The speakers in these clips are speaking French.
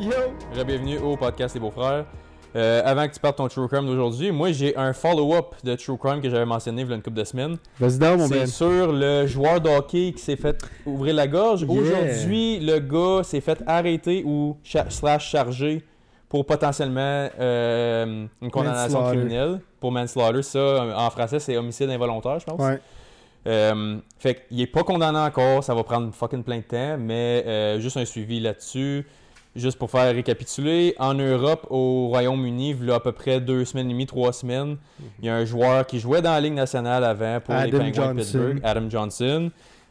Yo! Bienvenue au podcast Les Beaux-Frères. Euh, avant que tu partes ton True Crime d'aujourd'hui, moi j'ai un follow-up de True Crime que j'avais mentionné il y a une couple de semaines. Vas-y donc, mon C'est Ben. sur le joueur de hockey qui s'est fait ouvrir la gorge. Yeah. Aujourd'hui, le gars s'est fait arrêter ou cha- slash charger pour potentiellement euh, une condamnation criminelle. Pour manslaughter, ça en français c'est homicide involontaire, je pense. Ouais. Euh, fait qu'il est pas condamné encore, ça va prendre fucking plein de temps, mais euh, juste un suivi là-dessus. Juste pour faire récapituler, en Europe, au Royaume-Uni, il y a à peu près deux semaines et demie, trois semaines, il y a un joueur qui jouait dans la Ligue nationale avant pour les Adam Penguins de. Pittsburgh, Adam Johnson.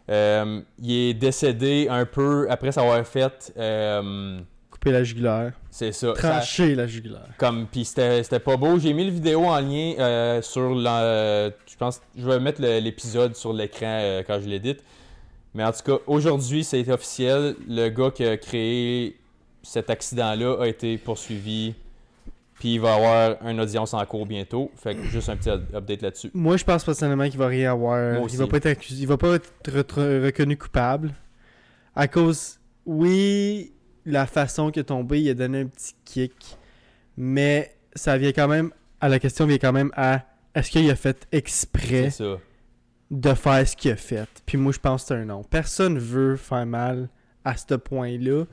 Euh, il est décédé un peu après s'avoir fait. euh, Couper la jugulaire. c'est ça. ça- Trancher la jugulaire. comme puis c'était pas beau j'ai mis le vidéo en lien euh, sur la je pense je vais mettre l'épisode sur l'écran euh, quand je l'édite mais en tout cas aujourd'hui c'est officiel le gars qui a créé cet accident là a été poursuivi puis il va avoir une audience en cours bientôt fait que juste un petit up- update là-dessus Moi, je pense personnellement qu'il va rien avoir. Moi aussi. Il va pas être accusé. Il va pas être re- reconnu coupable. À cause, oui, la façon qu'il est tombé, il a donné un petit kick. Mais ça vient quand même. À la question vient quand même à est-ce qu'il a fait exprès ça de faire ce qu'il a fait? Puis moi, je pense que c'est un non. Personne veut faire mal à ce point-là.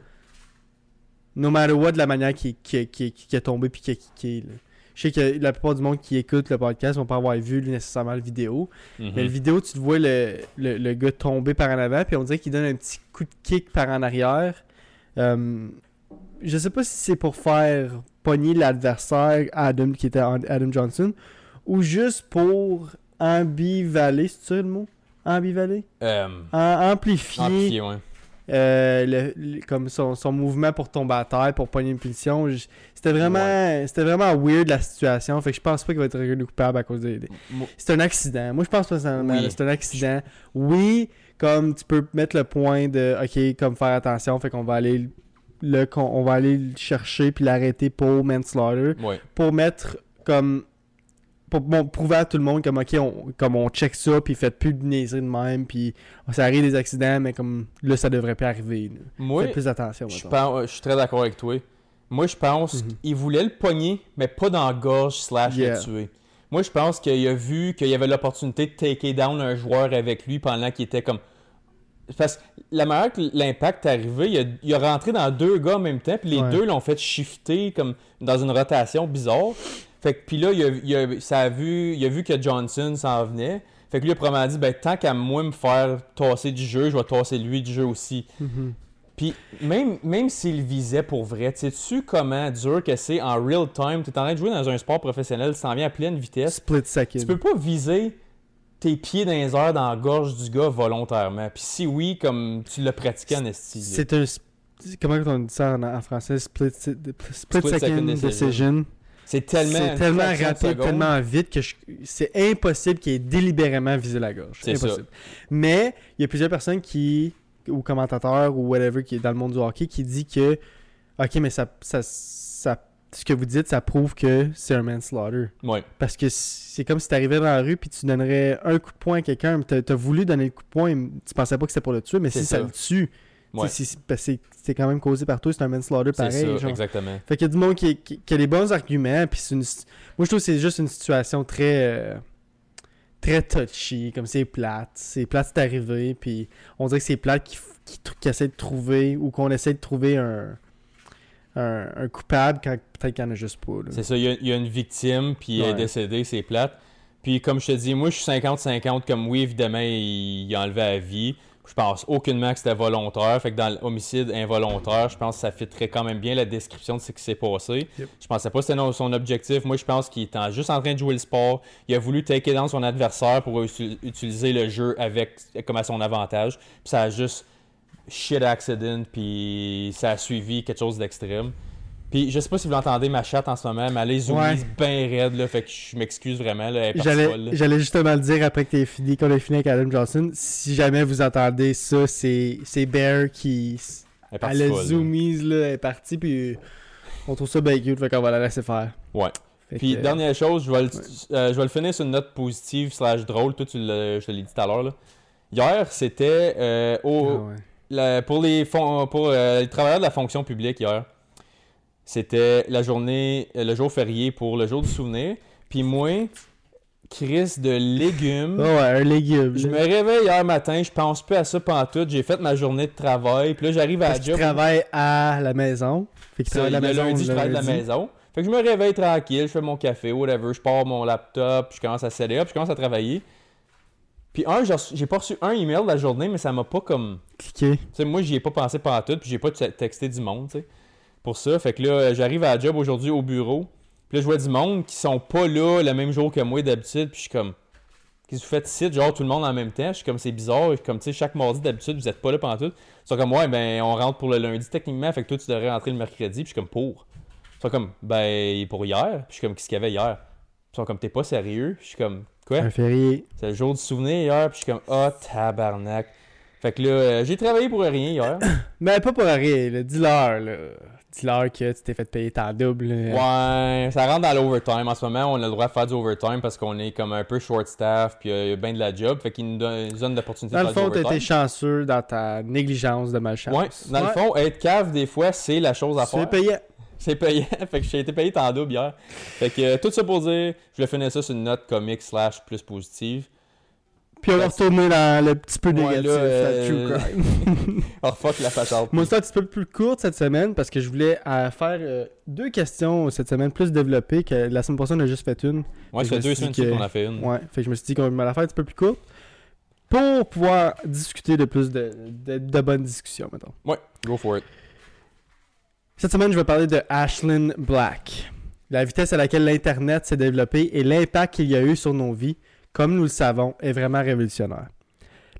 No matter what, de la manière qu'il qu'il- qu'il- qu'il est tombé puis kické. là. Je sais que la plupart du monde qui écoute le podcast vont pas avoir vu nécessairement la vidéo. Mhm. Mais la vidéo, tu te vois le, le, le gars tomber par en avant, puis on dirait qu'il donne un petit coup de kick par en arrière. Euh, je sais pas si c'est pour faire pogner l'adversaire Adam, qui était Adam Johnson, ou juste pour ambivaler, c'est ça le mot? Ambivaler? Euh, Am- amplifier, amplifié, ouais. Euh, le- le- comme son, son mouvement pour tomber à terre, pour pogner une punition. C'était vraiment, c'était vraiment weird la situation. Fait que je pense pas qu'il va être reconnu coupable à cause des, des- Moi- c'est un accident. Moi, je pense personnellement, Oui. c'est un accident. Oui, comme tu peux mettre le point de, OK, comme faire attention, fait qu'on va aller le, on va aller le chercher puis l'arrêter pour manslaughter. ouais. Pour mettre comme, pour bon, prouver à tout le monde comme, OK, on, comme on check ça puis faites plus de niaiseries de même puis ça arrive des accidents, mais comme là, ça devrait pas arriver. là. Moi, Faites plus attention. Je, mettons. pense- je suis très d'accord avec toi. Moi, je pense Mhm. qu'il voulait le pogner, mais pas dans la gorge slash Yeah. le tuer. Moi, je pense qu'il a vu qu'il y avait l'opportunité de taker down un joueur avec lui pendant qu'il était comme... Parce que la manière que l'impact est arrivé, il a, il a rentré dans deux gars en même temps, puis les Ouais. deux l'ont fait shifter comme dans une rotation bizarre. Fait que, puis là, il a, il a- ça a vu, il a vu que Johnson s'en venait. Fait que lui, il a probablement dit, ben, tant qu'à moi me faire tasser du jeu, je vais tasser lui du jeu aussi. Mhm. Puis même, même s'il visait pour vrai, sais-tu comment dur que c'est en real time? Tu es en train de jouer dans un sport professionnel, tu t'en viens à pleine vitesse. Split second. Tu peux pas viser tes pieds dans les airs dans la gorge du gars volontairement. Puis si oui, comme tu l'as pratiqué en esti. là. C'est un. Comment on dit ça en, en français? Split, split, Split second, second decision. decision. C'est tellement, rapide, tellement vite que c'est impossible qu'il ait délibérément visé la gorge. C'est ça. impossible. Mais il y a plusieurs personnes qui, ou commentateurs ou whatever, qui est dans le monde du hockey, qui dit que, ok, mais ça, ça, ça- ce que vous dites, ça prouve que c'est un manslaughter. Ouais. Parce que c'est comme si tu arrivais dans la rue puis tu donnerais un coup de poing à quelqu'un, t'as as voulu donner le coup de poing, tu pensais pas que c'était pour le tuer, mais si ça, ça. le tue, Ouais. c'est quand même causé par toi, c'est un manslaughter C'est pareil. ça, exactement. Fait qu'il y a du monde qui, qui- qui a des bons arguments, puis c'est une... Moi, je trouve que c'est juste une situation très... euh, très touchy, comme c'est plate. C'est plate, c'est arrivé, puis on dirait que c'est plate qui, qui, essaie de trouver, ou qu'on essaie de trouver un... Un, un coupable quand peut-être qu'il n'y en a juste pas. C'est ça, il y, a, il y a une victime, puis elle est décédée, c'est plate. Puis comme je te dis, moi je suis 50-50, comme oui, évidemment, il, il a enlevé la vie. Je pense aucunement que c'était volontaire. Fait que dans l'homicide involontaire, je pense que ça fitterait quand même bien la description de ce qui s'est passé. Yep. Je pensais pas que c'était son objectif. Moi, je pense qu'il était juste en train de jouer le sport. Il a voulu taker dans son adversaire pour utiliser le jeu avec comme à son avantage. Puis ça a juste shit accident, puis ça a suivi quelque chose d'extrême. Puis je sais pas si vous l'entendez, ma chatte en ce moment, mais elle les Ouais. bien raide, là, fait que je m'excuse vraiment, là, J'allais, justement le dire après que t'aies fini, qu'on a fini avec Adam Johnson. Si jamais vous entendez ça, c'est, c'est Bear qui. Elle est Elle a folle, là. elle est partie, puis on trouve ça bien cute, fait qu'on va la laisser faire. Ouais. Fait Puis que, dernière chose, je vais, le, euh, je vais le finir sur une note positive slash drôle. Toi, tu je te l'ai dit tout à l'heure. là. Hier, c'était euh, ah au, ouais. la- pour, les, fon- pour euh, les travailleurs de la fonction publique hier. C'était la journée, euh, le jour férié pour le jour du souvenir. Puis moi, Chris de légumes. Ah ouais, un légume. Je me réveille hier matin, je pense plus à ça tout. J'ai fait ma journée de travail. Puis là, j'arrive à la job. travaille à la maison. Fait Ça, travaille à la le maison. lundi, je le travaille de la maison. Fait que je me réveille tranquille, je fais mon café, whatever, je pars mon laptop, je commence à setter up, je commence à travailler. Puis un, j'ai pas reçu un email de la journée, mais ça m'a pas comme... Cliquez. Tu sais, moi, j'y ai pas pensé pendant tout, puis j'ai pas te- texté du monde, tu sais. Pour ça, fait que là, euh, j'arrive à la job aujourd'hui au bureau. Puis là, je vois du monde qui sont pas là le même jour que moi d'habitude, puis je suis comme... Qu'est-ce que vous faites ici? Genre, tout le monde en même temps. Je suis comme, c'est bizarre. Comme, tu sais, chaque mardi, d'habitude, vous êtes pas là pendant tout. Ils sont comme, ouais, ben, on rentre pour le lundi techniquement, fait que toi, tu devrais rentrer le mercredi. Puis je suis comme, pour. Ils sont comme, ben, pour hier. Puis je suis comme, qu'est-ce qu'il y avait hier? Ils sont comme, t'es pas sérieux? Puis je suis comme, quoi? Un férié. C'est le jour du souvenir hier. Puis je suis comme, ah, tabarnak. Fait que là, euh, j'ai travaillé pour rien hier. Mais pas pour rien. Dis-leur, là. Dis-leur que tu t'es fait payer ta double. là. Ouais, ça rentre dans l'overtime. En ce moment, on a le droit de faire du overtime parce qu'on est comme un peu short staff, puis euh, il y a bien de la job. Fait qu'ils nous donnent une zone d'opportunité Dans de le faire fond, du t'as overtime. été chanceux dans ta négligence de malchance. Ouais, dans le fond, être cave, des fois, c'est la chose à faire. payé. C'est payant. fait que j'ai été payé en double hier. Fait que euh, tout ça pour dire, je vais finir ça sur une note comique slash plus positive. Puis on va retourner dans le petit peu Ouais, négatif, là, euh, true crime. Oh fuck la façade. Moi, c'est un petit peu plus courte cette semaine parce que je voulais euh, faire euh, deux questions cette semaine plus développées que la semaine passée, on a juste fait une. Moi, je ça fait deux semaines qu'on a fait une. Ouais, fait que je me suis dit qu'on va la faire un petit peu plus courte pour pouvoir discuter de plus de, de, de bonnes discussions, mettons. Ouais, go for it. Cette semaine, je vais parler de Ashlyn Black. La vitesse à laquelle l'Internet s'est développé et l'impact qu'il y a eu sur nos vies, comme nous le savons, est vraiment révolutionnaire.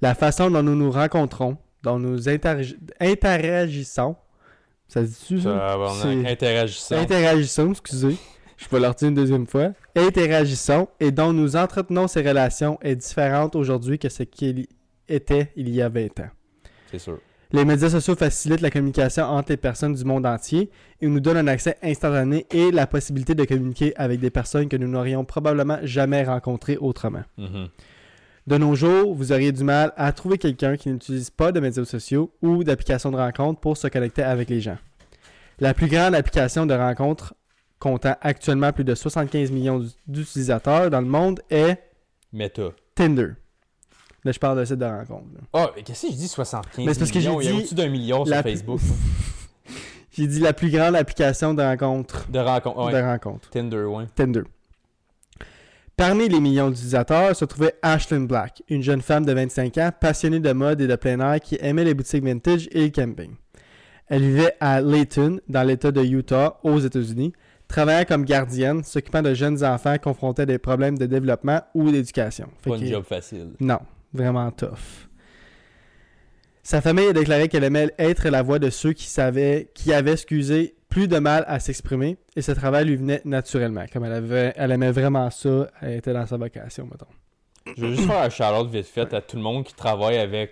La façon dont nous nous rencontrons, dont nous interagi- interagissons, ça se dit-tu, Ça, interagissant. Interagissons, excusez. Je vais le redire une deuxième fois. Interagissons et dont nous entretenons ces relations est différente aujourd'hui que ce qu'il était il y a 20 ans. C'est sûr. Les médias sociaux facilitent la communication entre les personnes du monde entier et nous donnent un accès instantané et la possibilité de communiquer avec des personnes que nous n'aurions probablement jamais rencontrées autrement. Mhm. De nos jours, vous auriez du mal à trouver quelqu'un qui n'utilise pas de médias sociaux ou d'applications de rencontre pour se connecter avec les gens. La plus grande application de rencontre comptant actuellement plus de 75 millions d'utilisateurs dans le monde est Meta. Tinder. Là, je parle de site de rencontre. Ah, mais qu'est-ce que je dis 75 Mais que millions? j'ai Il y a dit au-dessus d'un million sur plus- Facebook. J'ai dit la plus grande application de rencontre. De rencontre. Ouais. De rencontre. Tinder, ouais. Tinder. Parmi les millions d'utilisateurs se trouvait Ashlyn Black, une jeune femme de 25 ans passionnée de mode et de plein air qui aimait les boutiques vintage et le camping. Elle vivait à Layton, dans l'État de Utah, aux États-Unis, travaillant comme gardienne, s'occupant de jeunes enfants confrontés à des problèmes de développement ou d'éducation. Pas que- job facile. non, vraiment tough. Sa famille a déclaré qu'elle aimait être la voix de ceux qui savaient, qui avaient, excusé, plus de mal à s'exprimer et ce travail lui venait naturellement. Comme elle avait, elle aimait vraiment ça, elle était dans sa vocation, mettons. Je veux juste faire un shout-out vite fait à tout le monde qui travaille avec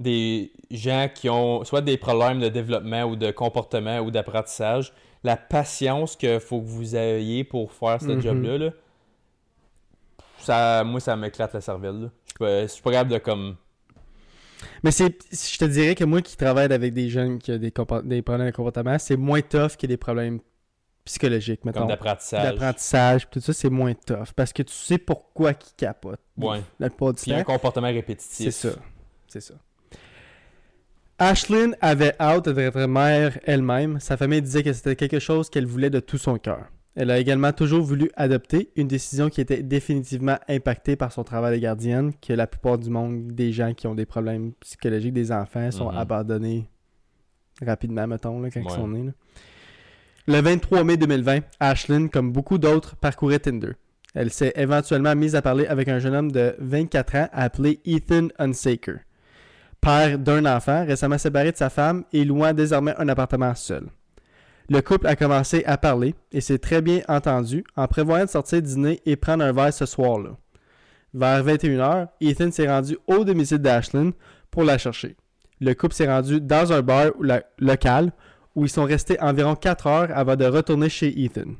des gens qui ont soit des problèmes de développement ou de comportement ou d'apprentissage. La patience qu'il faut que vous ayez pour faire ce Mhm. job-là, là, ça, moi, ça m'éclate la cervelle. Je suis pas- je suis pas capable de comme. Mais c'est, je te dirais que moi qui travaille avec des jeunes qui ont des, des problèmes de comportement, c'est moins tough que des problèmes psychologiques, mettons. comme d'apprentissage. D'apprentissage, tout ça, c'est moins tough. Parce que tu sais pourquoi ils capotent. Ouais. La plupart du Puis un comportement C'est répétitif. ça. C'est ça. Ashlyn avait hâte d'être mère elle-même. Sa famille disait que c'était quelque chose qu'elle voulait de tout son cœur. Elle a également toujours voulu adopter, une décision qui était définitivement impactée par son travail de gardienne, que la plupart du monde, des gens qui ont des problèmes psychologiques, des enfants, sont Mhm. abandonnés rapidement, mettons, là, quand ils sont nés. là. Le 23 mai 2020, Ashlyn, comme beaucoup d'autres, parcourait Tinder. Elle s'est éventuellement mise à parler avec un jeune homme de 24 ans appelé Ethan Unsaker. Père d'un enfant, récemment séparé de sa femme et louant désormais un appartement seul. Le couple a commencé à parler et s'est très bien entendu en prévoyant de sortir dîner et prendre un verre ce soir-là. Vers 21h, Ethan s'est rendu au domicile d'Ashlyn pour la chercher. Le couple s'est rendu dans un bar local où ils sont restés environ 4 heures avant de retourner chez Ethan.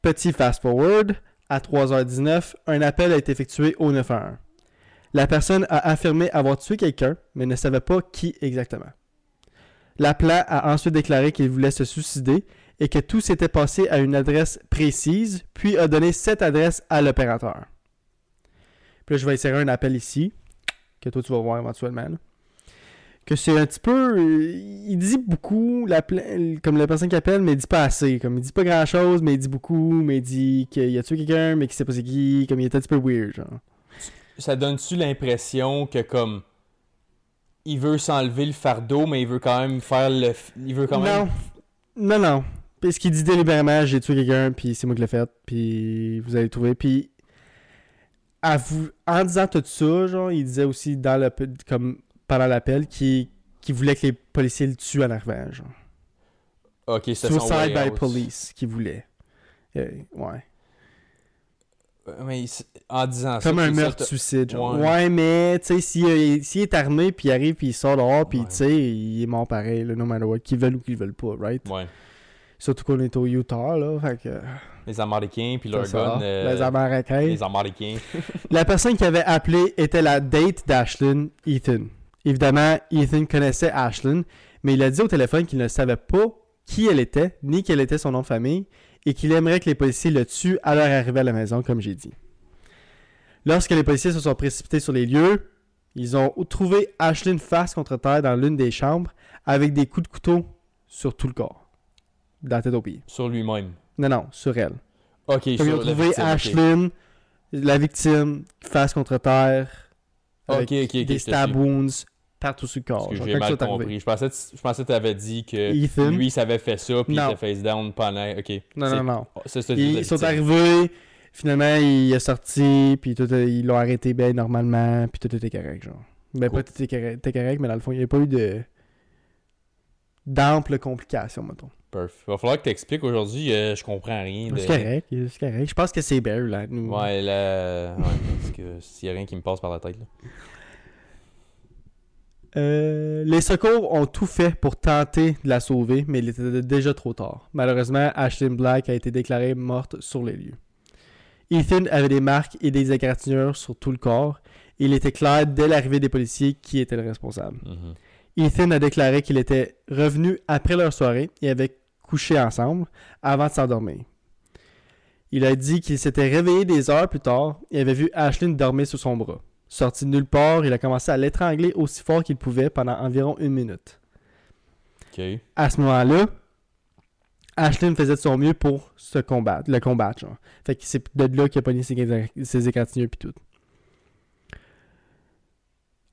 Petit fast-forward, à 3h19, un appel a été effectué au 911. La personne a affirmé avoir tué quelqu'un, mais ne savait pas qui exactement. L'appelant a ensuite déclaré qu'il voulait se suicider et que tout s'était passé à une adresse précise, puis a donné cette adresse à l'opérateur. Puis là, je vais insérer un appel ici, que toi tu vas voir éventuellement. Que c'est un petit peu. euh, il dit beaucoup, comme la personne qui appelle, mais il dit pas assez. Comme il dit pas grand chose, mais il dit beaucoup, mais il dit qu'il a tué quelqu'un, mais qu'il sait pas c'est qui. Comme il est un petit peu weird, genre. Ça donne-tu l'impression que comme il veut s'enlever le fardeau, mais il veut quand même faire le. Il veut quand même. Non, non, non. Parce qu'il dit délibérément, j'ai tué quelqu'un, puis c'est moi qui l'ai fait, puis vous allez le trouver. Puis, à vous, en disant tout ça, genre, il disait aussi dans le, comme pendant l'appel qu'il voulait que les policiers le tuent en arrivant, genre. Ok, c'est Suicide by out. police qu'il voulait. Euh, ouais. Euh, Mais en disant ça. Comme un meurtre-suicide, genre. Ouais. Ouais, mais, tu sais, s'il s'il est armé, puis il arrive, puis il sort dehors, puis, tu sais, il est mort pareil, là, no matter what, qu'ils veulent ou qu'ils veulent pas, right? Ouais. Surtout qu'on est au Utah, là, fait que... Les Américains, puis leur gun. euh, Les Américains. les Américains. La personne qui avait appelé était la date d'Ashlyn, Ethan. Évidemment, Ethan connaissait Ashlyn, mais il a dit au téléphone qu'il ne savait pas qui elle était, ni quel était son nom de famille, et qu'il aimerait que les policiers le tuent à leur arrivée à la maison, comme j'ai dit. Lorsque les policiers se sont précipités sur les lieux, ils ont trouvé Ashlyn face contre terre dans l'une des chambres, avec des coups de couteau sur tout le corps. Dans la tête au pied. Sur lui-même? Non, non, sur elle. Ok, Comme sur ils ont la trouvé victime. Ashlyn, la victime, face contre terre, avec des stab wounds partout sur le corps. Parce que j'ai mal compris. Je pensais, je pensais que tu avais dit que Ethan, lui, il savait fait ça, puis il était face down pendant. Ok. non, non, non. Ça, Ils, ils sont arrivés, finalement, il est sorti, puis tout, euh, ils l'ont arrêté bien normalement, puis tout était correct, genre. Ben, Cool. pas tout était correct, mais dans le fond, il n'y a pas eu de d'amples complications, mettons. Perf. Va falloir que tu expliques aujourd'hui, euh, je comprends rien. de- C'est correct, c'est correct. Je pense que c'est Bear, là. nous. Ouais, là. Ouais, parce que s'il y a rien qui me passe par la tête, là. Euh, les secours ont tout fait pour tenter de la sauver, mais il était déjà trop tard. Malheureusement, Ashlyn Black a été déclarée morte sur les lieux. Ethan avait des marques et des égratignures sur tout le corps. et Il était clair dès l'arrivée des policiers qui était le responsable. Mhm. Ethan a déclaré qu'il était revenu après leur soirée et avait couché ensemble avant de s'endormir. Il a dit qu'il s'était réveillé des heures plus tard et avait vu Ashlyn dormir sous son bras. Sorti de nulle part, il a commencé à l'étrangler aussi fort qu'il pouvait pendant environ une minute. À ce moment-là, Ashlyn faisait de son mieux pour se combattre, le combattre. Genre. Fait que c'est de là qu'il a pogné ses, ses égratignures puis tout.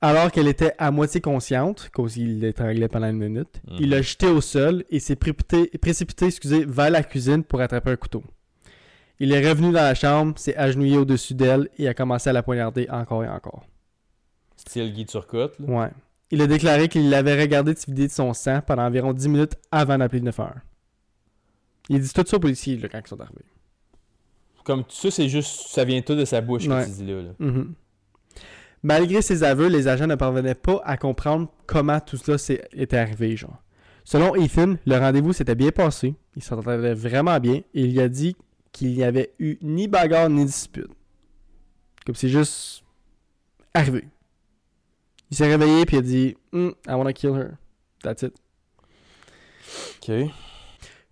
Alors qu'elle était à moitié consciente, cause il l'étranglait pendant une minute, Mhm. il l'a jeté au sol et s'est précipité, précipité excusez, vers la cuisine pour attraper un couteau. Il est revenu dans la chambre, s'est agenouillé au-dessus d'elle et a commencé à la poignarder encore et encore. Style Guy Turcotte, là. Ouais. Il a déclaré qu'il avait regardé se vider de son sang pendant environ 10 minutes avant d'appeler le 911. Il dit tout ça aux policiers là, quand ils sont arrivés. Comme ça, c'est juste. Ça vient tout de sa bouche Ouais. que tu dis là. là. Mhm. Malgré ses aveux, les agents ne parvenaient pas à comprendre comment tout cela était arrivé. Genre. Selon Ethan, le rendez-vous s'était bien passé. Il s'entendait vraiment bien et il a dit qu'il n'y avait eu ni bagarre ni dispute. Comme c'est juste arrivé. Il s'est réveillé puis il a dit Hmm, I wanna kill her. That's it. Ok.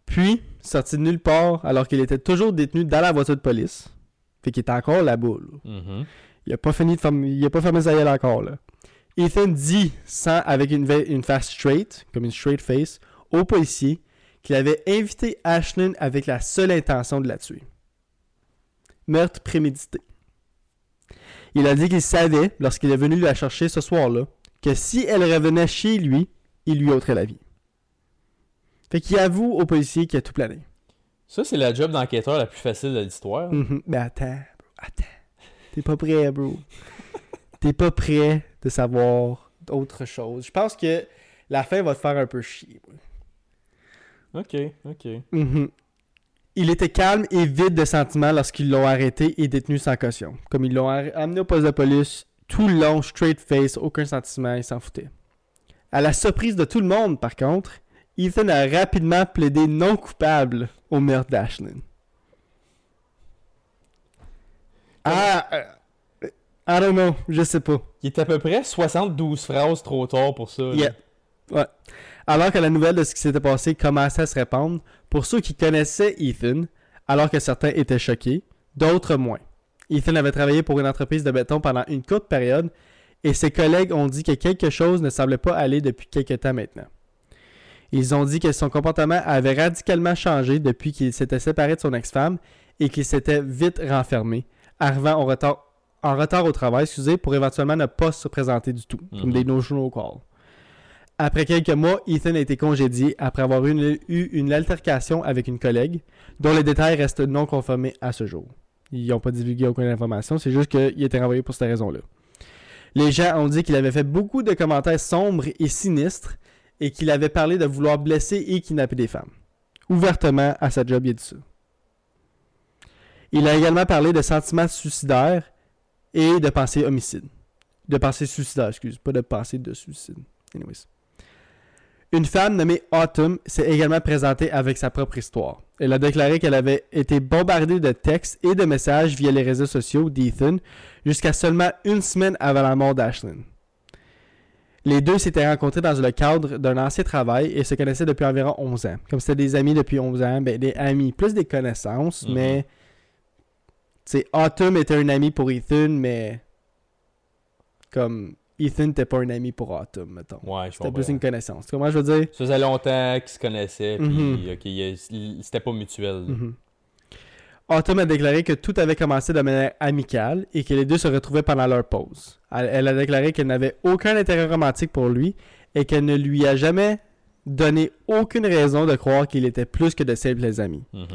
Puis, sorti de nulle part, alors qu'il était toujours détenu dans la voiture de police. Fait qu'il était encore là-bas. là. Mhm. Il a pas fini de fermer, il a pas fermé sa gueule encore, là. Ethan dit, sans, avec une, une face straight, comme une straight face, au policier qu'il avait invité Ashlyn avec la seule intention de la tuer. Meurtre prémédité. Il a dit qu'il savait, lorsqu'il est venu la chercher ce soir-là, que si elle revenait chez lui, il lui ôterait la vie. Fait qu'il avoue au policier qu'il a tout plané. Ça, c'est la job d'enquêteur la plus facile de l'histoire. Mhm. Mais attends, bro, attends. T'es pas prêt, bro. T'es pas prêt de savoir autre chose. Je pense que la fin va te faire un peu chier. bro. Ok, ok. Mhm. Il était calme et vide de sentiments lorsqu'ils l'ont arrêté et détenu sans caution. Comme ils l'ont amené au poste de police, tout le long, straight face, aucun sentiment, il s'en foutait. À la surprise de tout le monde, par contre, Ethan a rapidement plaidé non coupable au meurtre d'Ashlyn. Ah, euh, I don't know, je sais pas. Il est à peu près 72 phrases trop tard pour ça. Yeah. Ouais. Alors que la nouvelle de ce qui s'était passé commençait à se répandre, pour ceux qui connaissaient Ethan, alors que certains étaient choqués, d'autres moins. Ethan avait travaillé pour une entreprise de béton pendant une courte période et ses collègues ont dit que quelque chose ne semblait pas aller depuis quelque temps maintenant. Ils ont dit que son comportement avait radicalement changé depuis qu'il s'était séparé de son ex-femme et qu'il s'était vite renfermé, arrivant en retard, en retard au travail, excusez, pour éventuellement ne pas se présenter du tout, comme Mhm. des no-show. Après quelques mois, Ethan a été congédié après avoir eu une, altercation avec une collègue, dont les détails restent non confirmés à ce jour. Ils n'ont pas divulgué aucune information, c'est juste qu'il était renvoyé pour cette raison-là. Les gens ont dit qu'il avait fait beaucoup de commentaires sombres et sinistres et qu'il avait parlé de vouloir blesser et kidnapper des femmes. Ouvertement, à sa job, il a dit. Il a également parlé de sentiments suicidaires et de pensées homicides. De pensées suicidaires, excuse, pas de pensées de suicide. Anyways. Une femme nommée Autumn s'est également présentée avec sa propre histoire. Elle a déclaré qu'elle avait été bombardée de textes et de messages via les réseaux sociaux d'Ethan jusqu'à seulement une semaine avant la mort d'Ashlyn. Les deux s'étaient rencontrés dans le cadre d'un ancien travail et se connaissaient depuis environ 11 ans. Comme c'était des amis depuis 11 ans, ben, des amis, plus des connaissances, Mhm. mais... Tu Autumn était un ami pour Ethan, mais... Comme... Ethan n'était pas un ami pour Autumn, mettons. Ouais, je C'était comprends. plus une connaissance. Comment je veux dire? Ça faisait longtemps qu'ils se connaissaient, puis ok, il- c'était pas mutuel. Mhm. Autumn a déclaré que tout avait commencé de manière amicale et que les deux se retrouvaient pendant leur pause. Elle, elle a déclaré qu'elle n'avait aucun intérêt romantique pour lui et qu'elle ne lui a jamais donné aucune raison de croire qu'il était plus que de simples amis. Mhm.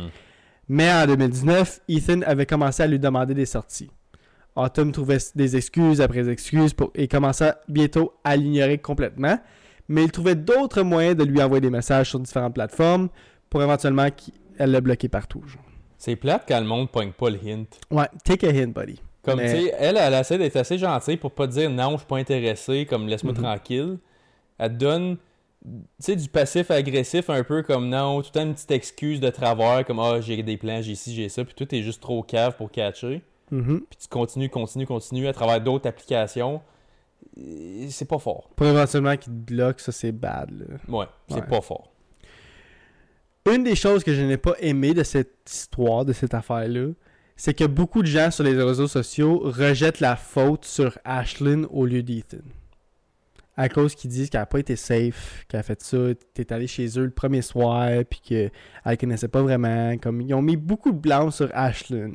Mais en 2019, Ethan avait commencé à lui demander des sorties. Autumn trouvait des excuses après excuses pour, et commençait bientôt à l'ignorer complètement, mais il trouvait d'autres moyens de lui envoyer des messages sur différentes plateformes pour éventuellement qu'elle le bloquer partout. C'est plate quand le monde pogne pas le hint. Ouais, take a hint, buddy. Comme, Mais- tu sais, elle, elle essaie d'être assez gentille pour pas dire non, je suis pas intéressé, comme laisse-moi Mhm. tranquille. Elle te donne, tu sais, du passif agressif un peu comme non, tout le temps une petite excuse de travers, comme ah, j'ai des plans, j'ai ci, j'ai ça, puis tout est juste trop cave pour catcher. Mhm. Puis tu continues, continues, continues à travers d'autres applications. C'est pas fort. Pour éventuellement qu'il te bloque, ça c'est bad. là. Ouais, c'est Ouais. pas fort. Une des choses que je n'ai pas aimé de cette histoire, de cette affaire-là, c'est que beaucoup de gens sur les réseaux sociaux rejettent la faute sur Ashlyn au lieu d'Ethan. À cause qu'ils disent qu'elle n'a pas été safe, qu'elle a fait ça, t'es allé chez eux le premier soir, puis qu'elle ne connaissait pas vraiment. Comme, ils ont mis beaucoup de blâme sur Ashlyn.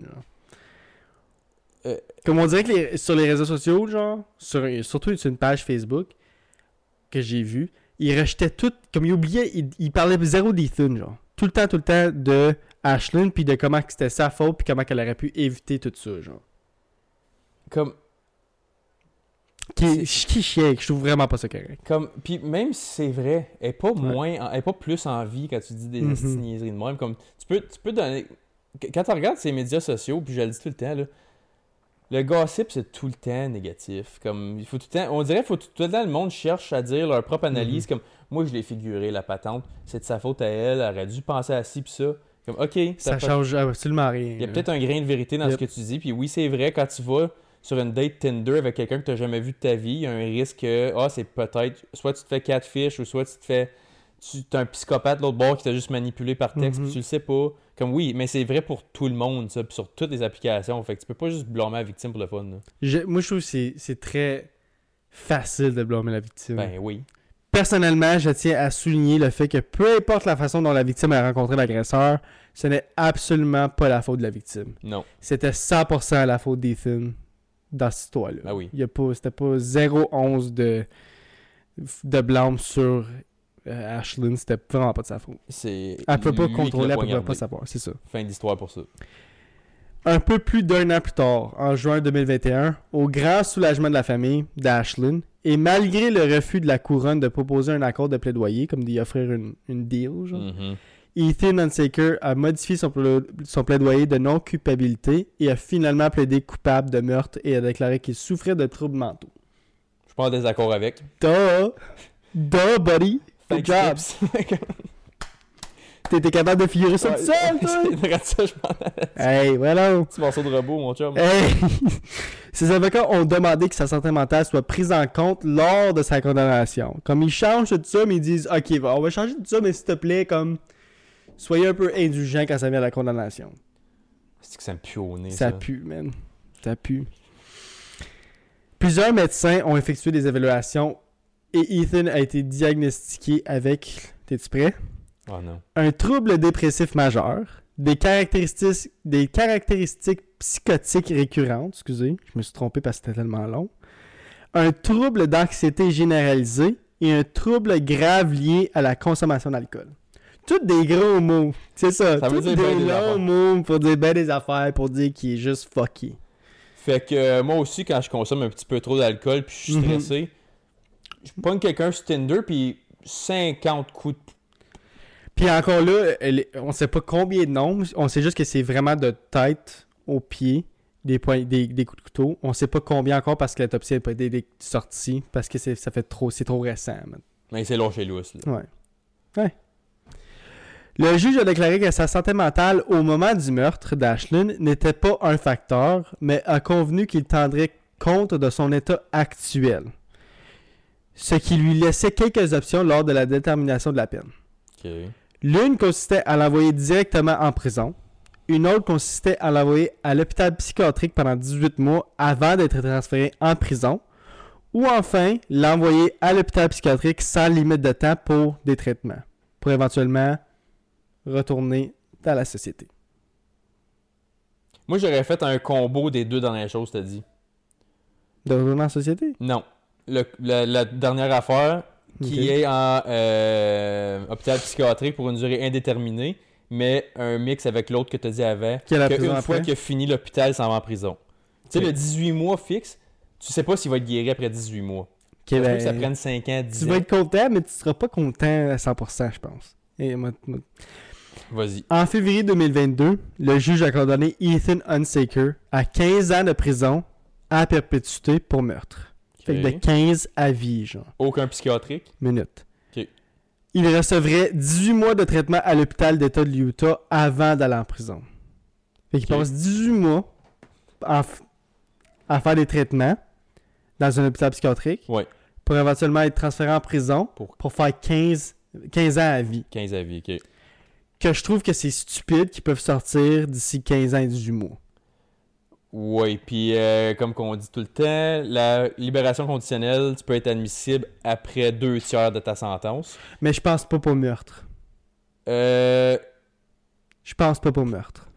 Comme on dirait que les- sur les réseaux sociaux, genre, sur, surtout sur une page Facebook que j'ai vue, ils rejetaient tout, comme ils oubliaient, ils, ils parlaient zéro d'Ethan, genre. Tout le temps, tout le temps de Ashlyn, puis de comment c'était sa faute, puis comment qu'elle aurait pu éviter tout ça, genre. Comme, Qui, qui je trouve vraiment pas ça correct. Comme, puis même si c'est vrai, elle est pas Ouais. moins, elle est pas plus en vie quand tu dis des esti de niaiseries de même. Comme, tu peux, tu peux donner, qu- quand tu regardes ces médias sociaux, puis je le dis tout le temps, là, le gossip c'est tout le temps négatif. Comme, il faut tout le temps, on dirait faut tout, tout le temps le monde cherche à dire leur propre analyse. Comme, moi je l'ai figuré la patente, c'est de sa faute à elle, elle aurait dû penser à ci puis ça. Comme, ok, Ça peut- change absolument rien. il y a peut-être un grain de vérité dans Yep. ce que tu dis. Puis oui, c'est vrai, quand tu vas sur une date Tinder avec quelqu'un que tu n'as jamais vu de ta vie, il y a un risque que, ah, c'est peut-être, soit tu te fais catfish ou soit tu te fais. Tu es un psychopathe de l'autre bord qui t'a juste manipulé par texte, puis tu le sais pas. Comme oui, mais c'est vrai pour tout le monde, ça, puis sur toutes les applications. Fait que tu peux pas juste blâmer la victime pour le fun. Je- moi, je trouve que c'est- très facile de blâmer la victime. Ben oui. Personnellement, je tiens à souligner le fait que peu importe la façon dont la victime a rencontré l'agresseur, ce n'est absolument pas la faute de la victime. Non. C'était 100% la faute d'Ethan dans cette histoire-là. Ben oui. C'était pas 0,11 de, de blâme sur euh, Ashlyn. C'était vraiment pas de sa faute. C'est. Elle peut pas contrôler, elle peut pas savoir. C'est ça. Fin d'histoire pour ça. Un peu plus d'un an plus tard, en juin 2021, au grand soulagement de la famille d'Ashlyn, et malgré le refus de la couronne de proposer un accord de plaidoyer, comme d'y offrir une, une deal, genre, Mhm. Ethan Hunsaker a modifié son plaidoyer de non-culpabilité et a finalement plaidé coupable de meurtre et a déclaré qu'il souffrait de troubles mentaux. Je suis pas en désaccord avec. Duh! Duh, buddy! Good Thanks, job! T'étais capable de figurer ça Ouais, tout seul, toi? c'est ça, je m'en hey, voilà. Petit morceau de robot, mon chum. Hey! Ses avocats ont demandé que sa santé mentale soit prise en compte lors de sa condamnation. Comme ils changent tout ça, mais ils disent Ok, on va changer tout ça, mais s'il te plaît, comme soyez un peu indulgent quand ça vient à la condamnation. C'est que ça me pue au nez, Ça ça. pue, man. Ça pue. Plusieurs médecins ont effectué des évaluations et Ethan a été diagnostiqué avec, t'es-tu prêt? Oh non. Un trouble dépressif majeur, des caractéristiques, des caractéristiques psychotiques récurrentes, excusez, je me suis trompé parce que c'était tellement long, un trouble d'anxiété généralisée et un trouble grave lié à la consommation d'alcool. Toutes des gros mots, c'est ça. Ça des des longs affaires. mots pour dire ben des affaires, pour dire qu'il est juste fucké. Fait que euh, moi aussi, quand je consomme un petit peu trop d'alcool puis je suis Mhm. stressé, je pogne quelqu'un sur Tinder puis 50 coups de... Puis encore là, elle est- on sait pas combien de nombres, on sait juste que c'est vraiment de tête aux pieds, des, points, des, des coups de couteau. On sait pas combien encore parce que l'autopsie n'a pas été dé- sortie, parce que c'est, ça fait trop, c'est trop récent. man. Mais c'est long chez Louis, là. Ouais. Ouais. Le juge a déclaré que sa santé mentale au moment du meurtre d'Ashlyn n'était pas un facteur, mais a convenu qu'il tendrait compte de son état actuel. Ce qui lui laissait quelques options lors de la détermination de la peine. L'une consistait à l'envoyer directement en prison. Une autre consistait à l'envoyer à l'hôpital psychiatrique pendant 18 mois avant d'être transféré en prison. Ou enfin, l'envoyer à l'hôpital psychiatrique sans limite de temps pour des traitements. Pour éventuellement retourner dans la société. Moi, j'aurais fait un combo des deux dernières choses, t'as dit. De retourner la société? Non. Le- la, la dernière affaire, qui est en euh, hôpital psychiatrique pour une durée indéterminée, mais un mix avec l'autre que tu as dit avant, Qui est la que une fois qu'il a fini l'hôpital, il s'en va en prison. Tu sais, le 18 mois fixe, tu sais pas s'il va être guéri après 18 mois. Ok, Ça se peut ben, que ça prenne 5 ans, 10 tu ans. vas être content, mais tu seras pas content à 100%, je pense. Et moi- moi- Vas-y. En février 2022, le juge a condamné Ethan Hunsaker à 15 ans de prison à perpétuité pour meurtre. Fait que de 15 à vie, genre. Aucun psychiatrique? Minute. Ok. Il recevrait 18 mois de traitement à l'hôpital d'État de l'Utah avant d'aller en prison. Fait qu'il Ok. passe 18 mois f- à faire des traitements dans un hôpital psychiatrique Ouais. pour éventuellement être transféré en prison Pour- pour faire 15, 15 ans à vie. 15 à vie, ok. Que je trouve que c'est stupide qu'ils peuvent sortir d'ici 15 ans et 18 mois. Oui, puis euh, comme qu'on dit tout le temps, la libération conditionnelle, tu peux être admissible après deux tiers de ta sentence. Mais je pense pas pour meurtre. Euh, Je pense pas pour meurtre.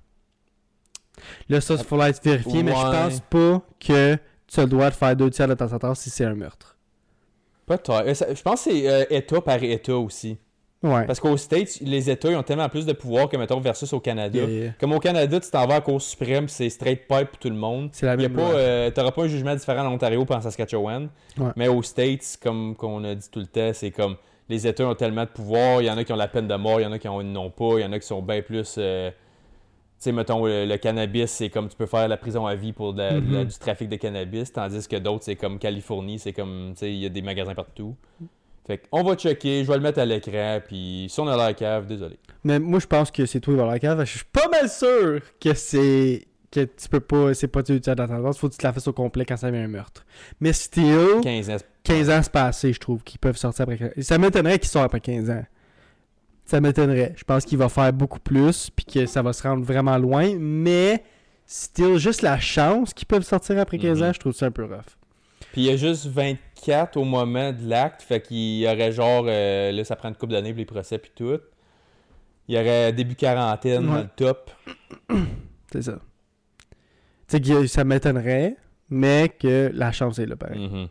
Là, ça, il faudra être vérifié, mais je pense pas que tu as le droit de faire deux tiers de ta sentence si c'est un meurtre. peut-être. Euh, ça- Je pense que c'est euh, État par État aussi. Ouais. Parce qu'aux States, les États ils ont tellement plus de pouvoir que, mettons, versus au Canada. Yeah, yeah. Comme au Canada, tu t'en vas à la Cour suprême, c'est straight pipe pour tout le monde. C'est la même euh, t'auras pas un jugement différent en Ontario et en Saskatchewan. Ouais. Mais aux States, comme qu'on a dit tout le temps, c'est comme les États ont tellement de pouvoir. Il y en a qui ont la peine de mort, il y en a qui en ont pas, il y en a qui sont bien plus. euh, tu sais, mettons, le, le cannabis, c'est comme tu peux faire la prison à vie pour de la- de la- Mhm. du trafic de cannabis, tandis que d'autres, c'est comme Californie, c'est comme, tu sais, il y a des magasins partout. Fait on va checker, je vais le mettre à l'écran, puis si on a la cave, désolé. Mais moi, je pense que c'est toi qui vas à la cave. Je suis pas mal sûr que c'est. que tu peux pas. C'est pas du ta sentence. Faut que tu te la fasses au complet quand ça vient un meurtre. Mais still, 15 ans. 15 ans, c'est pas assez, je trouve, qu'ils peuvent sortir après 15 Ça m'étonnerait qu'ils sortent après 15 ans. Ça m'étonnerait. Je pense qu'il va faire beaucoup plus, puis que ça va se rendre vraiment loin, mais still, juste la chance qu'ils peuvent sortir après 15 Mhm. ans, je trouve ça un peu rough. Puis il y a juste 24 au moment de l'acte, fait qu'il y aurait genre, euh, là ça prend une couple d'années pour les procès puis tout. Il y aurait début quarantaine dans le top. C'est ça. Tu sais, que ça m'étonnerait, mais que la chance est là, pareil. Mhm.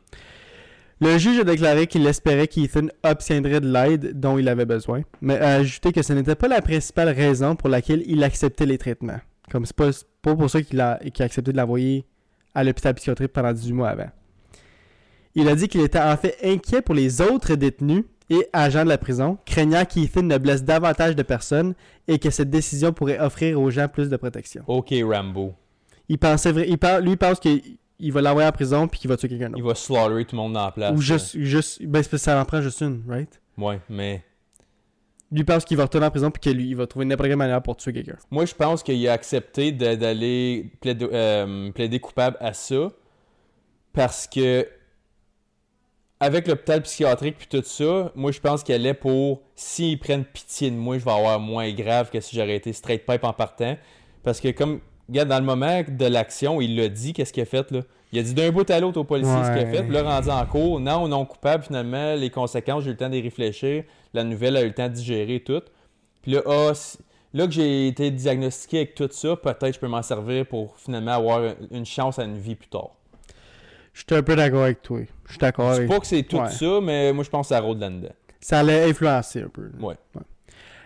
Le juge a déclaré qu'il espérait qu'Ethan obtiendrait de l'aide dont il avait besoin, mais a ajouté que ce n'était pas la principale raison pour laquelle il acceptait les traitements. Comme c'est pas, pas pour ça qu'il a, qu'il a accepté de l'envoyer à l'hôpital psychiatrique pendant 18 mois avant. Il a dit qu'il était en fait inquiet pour les autres détenus et agents de la prison, craignant qu'Ethan ne blesse davantage de personnes et que cette décision pourrait offrir aux gens plus de protection. Ok Rambo. Il pensait, il par- lui il pense qu'il il va l'envoyer en prison puis qu'il va tuer quelqu'un d'autre. Il va slaughterer tout le monde dans la place. Ou juste, juste, ben ça en prend juste une, right? Ouais, mais lui pense qu'il va retourner en prison puis qu'il il va trouver n'importe quelle manière pour tuer quelqu'un. Moi, je pense qu'il a accepté d'aller plaider, euh, plaider coupable à ça parce que avec l'hôpital psychiatrique puis tout ça, moi je pense qu'il allait pour s'ils prennent pitié de moi, je vais avoir moins grave que si j'aurais été straight pipe en partant. Parce que comme, regarde, dans le moment de l'action, il l'a dit, qu'est-ce qu'il a fait là? Il a dit d'un bout à l'autre au policier ce qu'il a fait, puis là rendu en cours, non, non coupable finalement, les conséquences, j'ai eu le temps d'y réfléchir, la nouvelle a eu le temps de digérer tout. Puis là, ah, là que j'ai été diagnostiqué avec tout ça, peut-être je peux m'en servir pour finalement avoir une chance à une vie plus tard. Je suis un peu d'accord avec toi. Je suis d'accord avec pas que c'est tout Ouais. ça, mais moi je pense que ça rôde là-dedans. Ça allait influencer un peu. Ouais.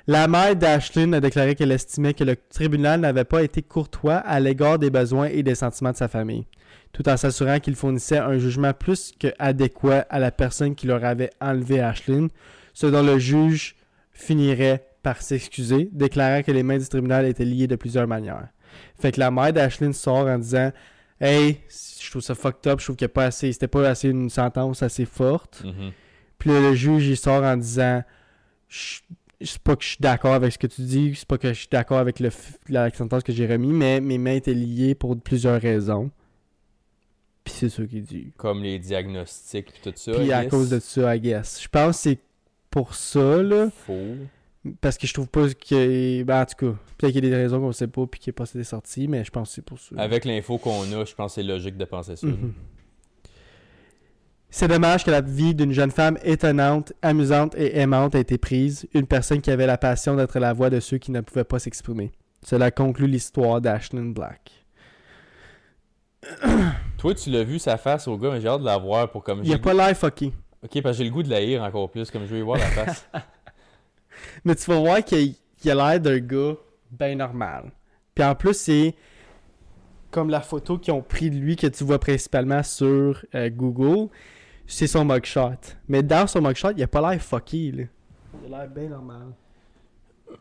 La mère d'Ashlyn a déclaré qu'elle estimait que le tribunal n'avait pas été courtois à l'égard des besoins et des sentiments de sa famille, tout en s'assurant qu'il fournissait un jugement plus que adéquat à la personne qui leur avait enlevé Ashlyn, ce dont le juge finirait par s'excuser, déclarant que les mains du tribunal étaient liées de plusieurs manières. Fait que la mère d'Ashlyn sort en disant Hey, je trouve ça fucked up, je trouve qu'il y a pas assez, c'était pas assez une sentence assez forte. Mhm. Puis là, le juge, il sort en disant Je- C'est pas que je suis d'accord avec ce que tu dis, c'est pas que je suis d'accord avec le, la sentence que j'ai remis, mais mes mains étaient liées pour plusieurs raisons. Puis c'est ça qu'il dit. Comme les diagnostics puis tout ça. Puis à cause de ça, I guess. Je pense que c'est pour ça, là. Faux. Parce que je trouve pas que. Ben, en tout cas, peut-être qu'il y a des raisons qu'on sait pas, puis qu'il n'est pas sorti, mais je pense que c'est pour ça. Avec l'info qu'on a, je pense que c'est logique de penser ça. Mhm. C'est dommage que la vie d'une jeune femme étonnante, amusante et aimante ait été prise, une personne qui avait la passion d'être la voix de ceux qui ne pouvaient pas s'exprimer. Cela conclut l'histoire d'Ashlyn Black. Toi, tu l'as vu sa face au gars, mais j'ai hâte de la voir pour comme. Il n'y a pas l'air fucké. Ok, parce que j'ai le goût de la haïr encore plus, comme je veux y voir la face. Mais tu vas voir qu'il a l'air d'un gars bien normal. Puis en plus, c'est comme la photo qu'ils ont pris de lui que tu vois principalement sur euh, Google, c'est son mugshot. Mais dans son mugshot, il a pas l'air fucké. Là. Il a l'air bien normal.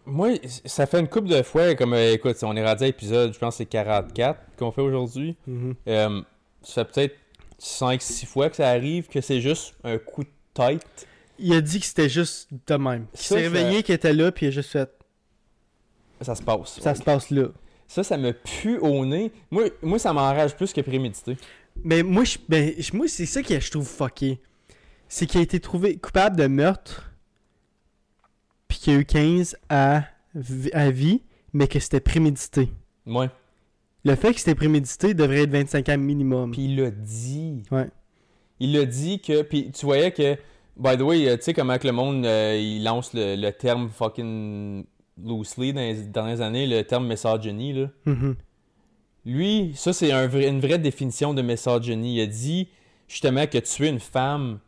Moi, ça fait une couple de fois, comme euh, écoute, on est rendu à l'épisode, je pense que c'est 44 qu'on fait aujourd'hui. Mhm. Euh, ça fait peut-être 5-6 fois que ça arrive que c'est juste un coup de tête. Il a dit que c'était juste de même. Il s'est réveillé qu'il était là, puis il a juste fait Ça se passe. ça se passe là. Ça, ça me pue au nez. Moi, moi ça m'enrage plus que prémédité. Mais moi, je, ben, moi c'est ça que je trouve fucké. C'est qu'il a été trouvé coupable de meurtre, puis qu'il y a eu 15 à, à vie, mais que c'était prémédité. Ouais. Le fait que c'était prémédité devrait être 25 ans minimum. Puis il l'a dit. Ouais. Il l'a dit que. Puis tu voyais que. By the way, euh, tu sais comment que le monde euh, il lance le, le terme fucking loosely dans les dernières années, le terme misogyny, là? Mhm. Lui, ça c'est un vrai- une vraie définition de misogyny. Il a dit justement que tuer une femme,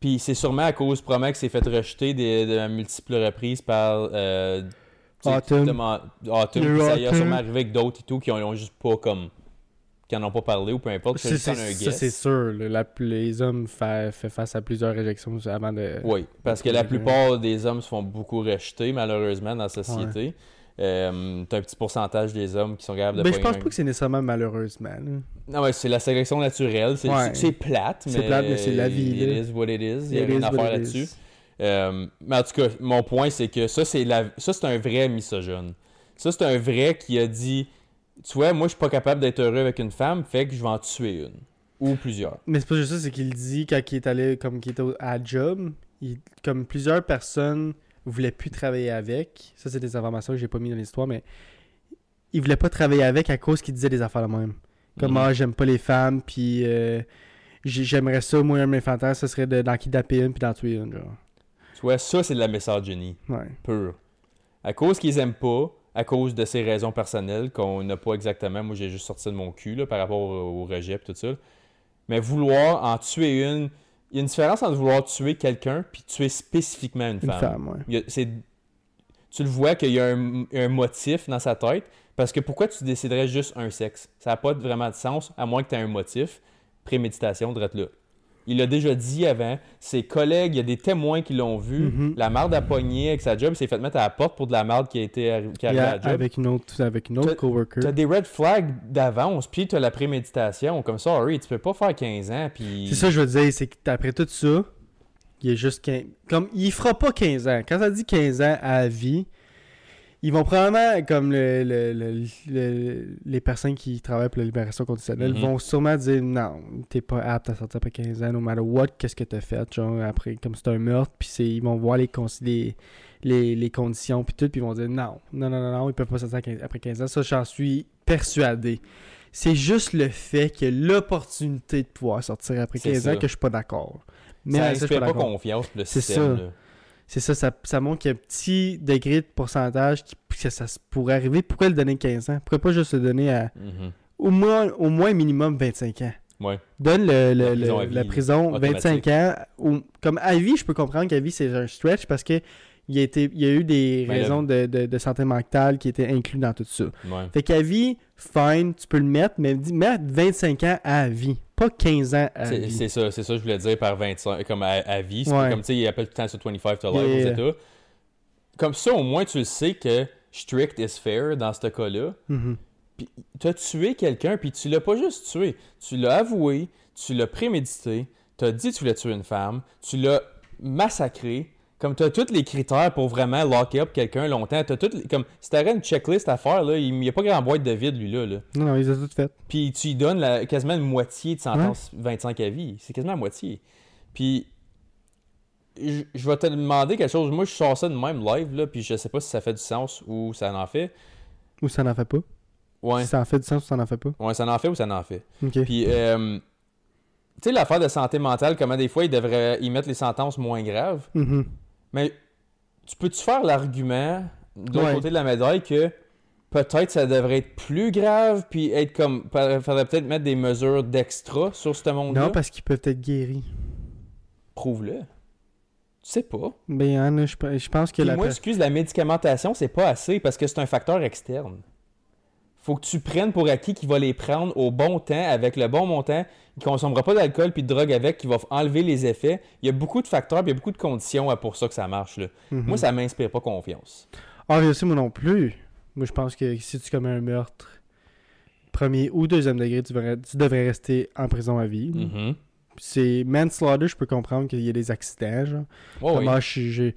puis c'est sûrement à cause probablement que c'est fait rejeter des, de multiples reprises par euh, Autumn. Autumn, ça y Autumn. sûrement arrivé avec d'autres et tout qui ont, ont juste pas comme qui en ont pas parlé ou peu importe. C'est- c'est- un Ça, c'est sûr. La- les hommes font face à plusieurs réjections avant de. Oui, parce que la plupart des hommes se font beaucoup rejeter, malheureusement, dans la société. Euh, T'as un petit pourcentage des hommes qui sont capables de Mais Ben, je pense un- pas que c'est nécessairement malheureusement. là. Non, mais c'est la sélection naturelle. C'est Ouais. plate, mais. C'est plate, mais c'est la vie, It là. is what it is. Il y a rien à faire là-dessus. Euh, mais en tout cas, mon point, c'est que ça, c'est la... ça, c'est un vrai misogyne. Ça, c'est un vrai qui a dit Tu vois, moi, je suis pas capable d'être heureux avec une femme, fait que je vais en tuer une. Ou plusieurs. Mais c'est pas juste ça, c'est qu'il dit quand il est allé, comme qu'il était à job, il- comme plusieurs personnes voulaient plus travailler avec. Ça, c'est des informations que j'ai pas mis dans l'histoire, mais il voulait pas travailler avec à cause qu'il disait des affaires de même. Comme, Mhm. ah, j'aime pas les femmes, puis euh, j'ai- j'aimerais ça, moi, un de mes fantasmes, ce serait de- d'en kidnapper une, puis d'en tuer une, genre. Tu vois, ça, c'est de la misogynie. Ouais. pur. À cause qu'ils aiment pas, à cause de ces raisons personnelles qu'on n'a pas exactement. Moi, j'ai juste sorti de mon cul là, par rapport au, au rejet et tout ça. Mais vouloir en tuer une. Il y a une différence entre vouloir tuer quelqu'un puis tuer spécifiquement une Une femme. ouais. A- tu le vois qu'il y a un, un motif dans sa tête. Parce que pourquoi tu déciderais juste un sexe? Ça n'a pas vraiment de sens, à moins que tu aies un motif. Préméditation, de là. Il l'a déjà dit avant. Ses collègues, il y a des témoins qui l'ont vu. Mhm. La marde a pogné avec sa job. Il s'est fait mettre à la porte pour de la marde qui a été qui a- à la job. avec une autre, avec une autre coworker. T'as des red flags d'avance, puis t'as la préméditation. Comme ça, Harry, tu peux pas faire 15 ans, puis... C'est ça que je veux dire, c'est qu'après tout ça, il est juste 15... Comme, il fera pas 15 ans. Quand ça dit 15 ans à vie, ils vont probablement, comme le, le- le- le- les personnes qui travaillent pour la libération conditionnelle, Mhm. vont sûrement dire non, t'es pas apte à sortir après 15 ans, no matter what, qu'est-ce que t'as fait, genre, après, comme c'est un meurtre, puis c'est- ils vont voir les, les, les, les conditions, puis tout, puis ils vont dire non, non, non, non, non, ils peuvent pas sortir à 15 après 15 ans. Ça, j'en suis persuadé. C'est juste le fait qu'il y a l'opportunité de pouvoir sortir après C'est 15 ans ça. que je suis pas d'accord. ça je suis inspire pas d'accord. confiance le C'est système. ça. là. C'est ça, ça, ça montre qu'il y a un petit degré de pourcentage qui, que ça pourrait arriver. Pourquoi le donner 15 ans? Pourquoi pas juste le donner à Mhm. au moins, au moins minimum 25 ans? Ouais. Donne le, le- La prison à vie, la là. prison Automatique. 25 ans. ou- comme à vie, je peux comprendre qu'à vie, c'est un stretch parce que il y a, été, il y a eu des Ben, raisons de, de- de santé mentale qui étaient inclus dans tout ça. Ouais. Fait qu'à vie, fine, tu peux le mettre, mais dis- mettre 25 ans à vie, pas 15 ans à vie. c'est ça, c'est ça que je voulais dire par 25, comme à, à vie. C'est Ouais. Comme tu sais, ils appellent tout le temps ça 25 to life. États. Comme ça, au moins, tu le sais que strict is fair dans ce cas-là. Mhm. Puis tu as tué quelqu'un, puis tu l'as pas juste tué. Tu l'as avoué, tu l'as prémédité, tu as dit que tu voulais tuer une femme, tu l'as massacré. Comme tu as tous les critères pour vraiment lock up quelqu'un longtemps. T'as toutes les- comme, si tu une checklist à faire, là, il n'y a pas grand boîte de vide, lui, là. Non, non, ils ont tout fait. Puis tu lui donnes la- quasiment une moitié de sentence 25 à vie. C'est quasiment la moitié. Puis je, je vais te demander quelque chose. Moi, je sors ça de même live, là, puis je sais pas si ça fait du sens ou ça en fait. Ou ça n'en fait pas. Ouais. Si ça en fait du sens ou ça n'en fait pas. Ouais, ça en fait ou ça n'en fait. Ok. Puis, euh, tu sais, l'affaire de santé mentale, comment des fois ils devraient y mettre les sentences moins graves. Mhm. Mais tu peux-tu faire l'argument de l'autre Ouais. côté de la médaille que peut-être ça devrait être plus grave, puis être comme. Il faudrait peut-être mettre des mesures d'extra sur ce monde-là? Non, parce qu'ils peuvent être guéris. Prouve-le. Tu sais pas. Ben, je, je pense que Puis la moi, excuse, la médicamentation, c'est pas assez parce que c'est un facteur externe. Faut que tu prennes pour acquis qu'il va les prendre au bon temps, avec le bon montant, qu'il consommera pas d'alcool puis de drogue avec, qui va enlever les effets. Il y a beaucoup de facteurs, puis il y a beaucoup de conditions à- pour ça que ça marche. Là. Mhm. Moi, ça m'inspire pas confiance. Ah, aussi, moi non plus. Moi, je pense que si tu commets un meurtre, premier ou deuxième degré, tu devrais, tu devrais rester en prison à vie. Mhm. C'est manslaughter, je peux comprendre qu'il y a des accidents, genre. Ouais, Comme, oui. je suis- j'ai-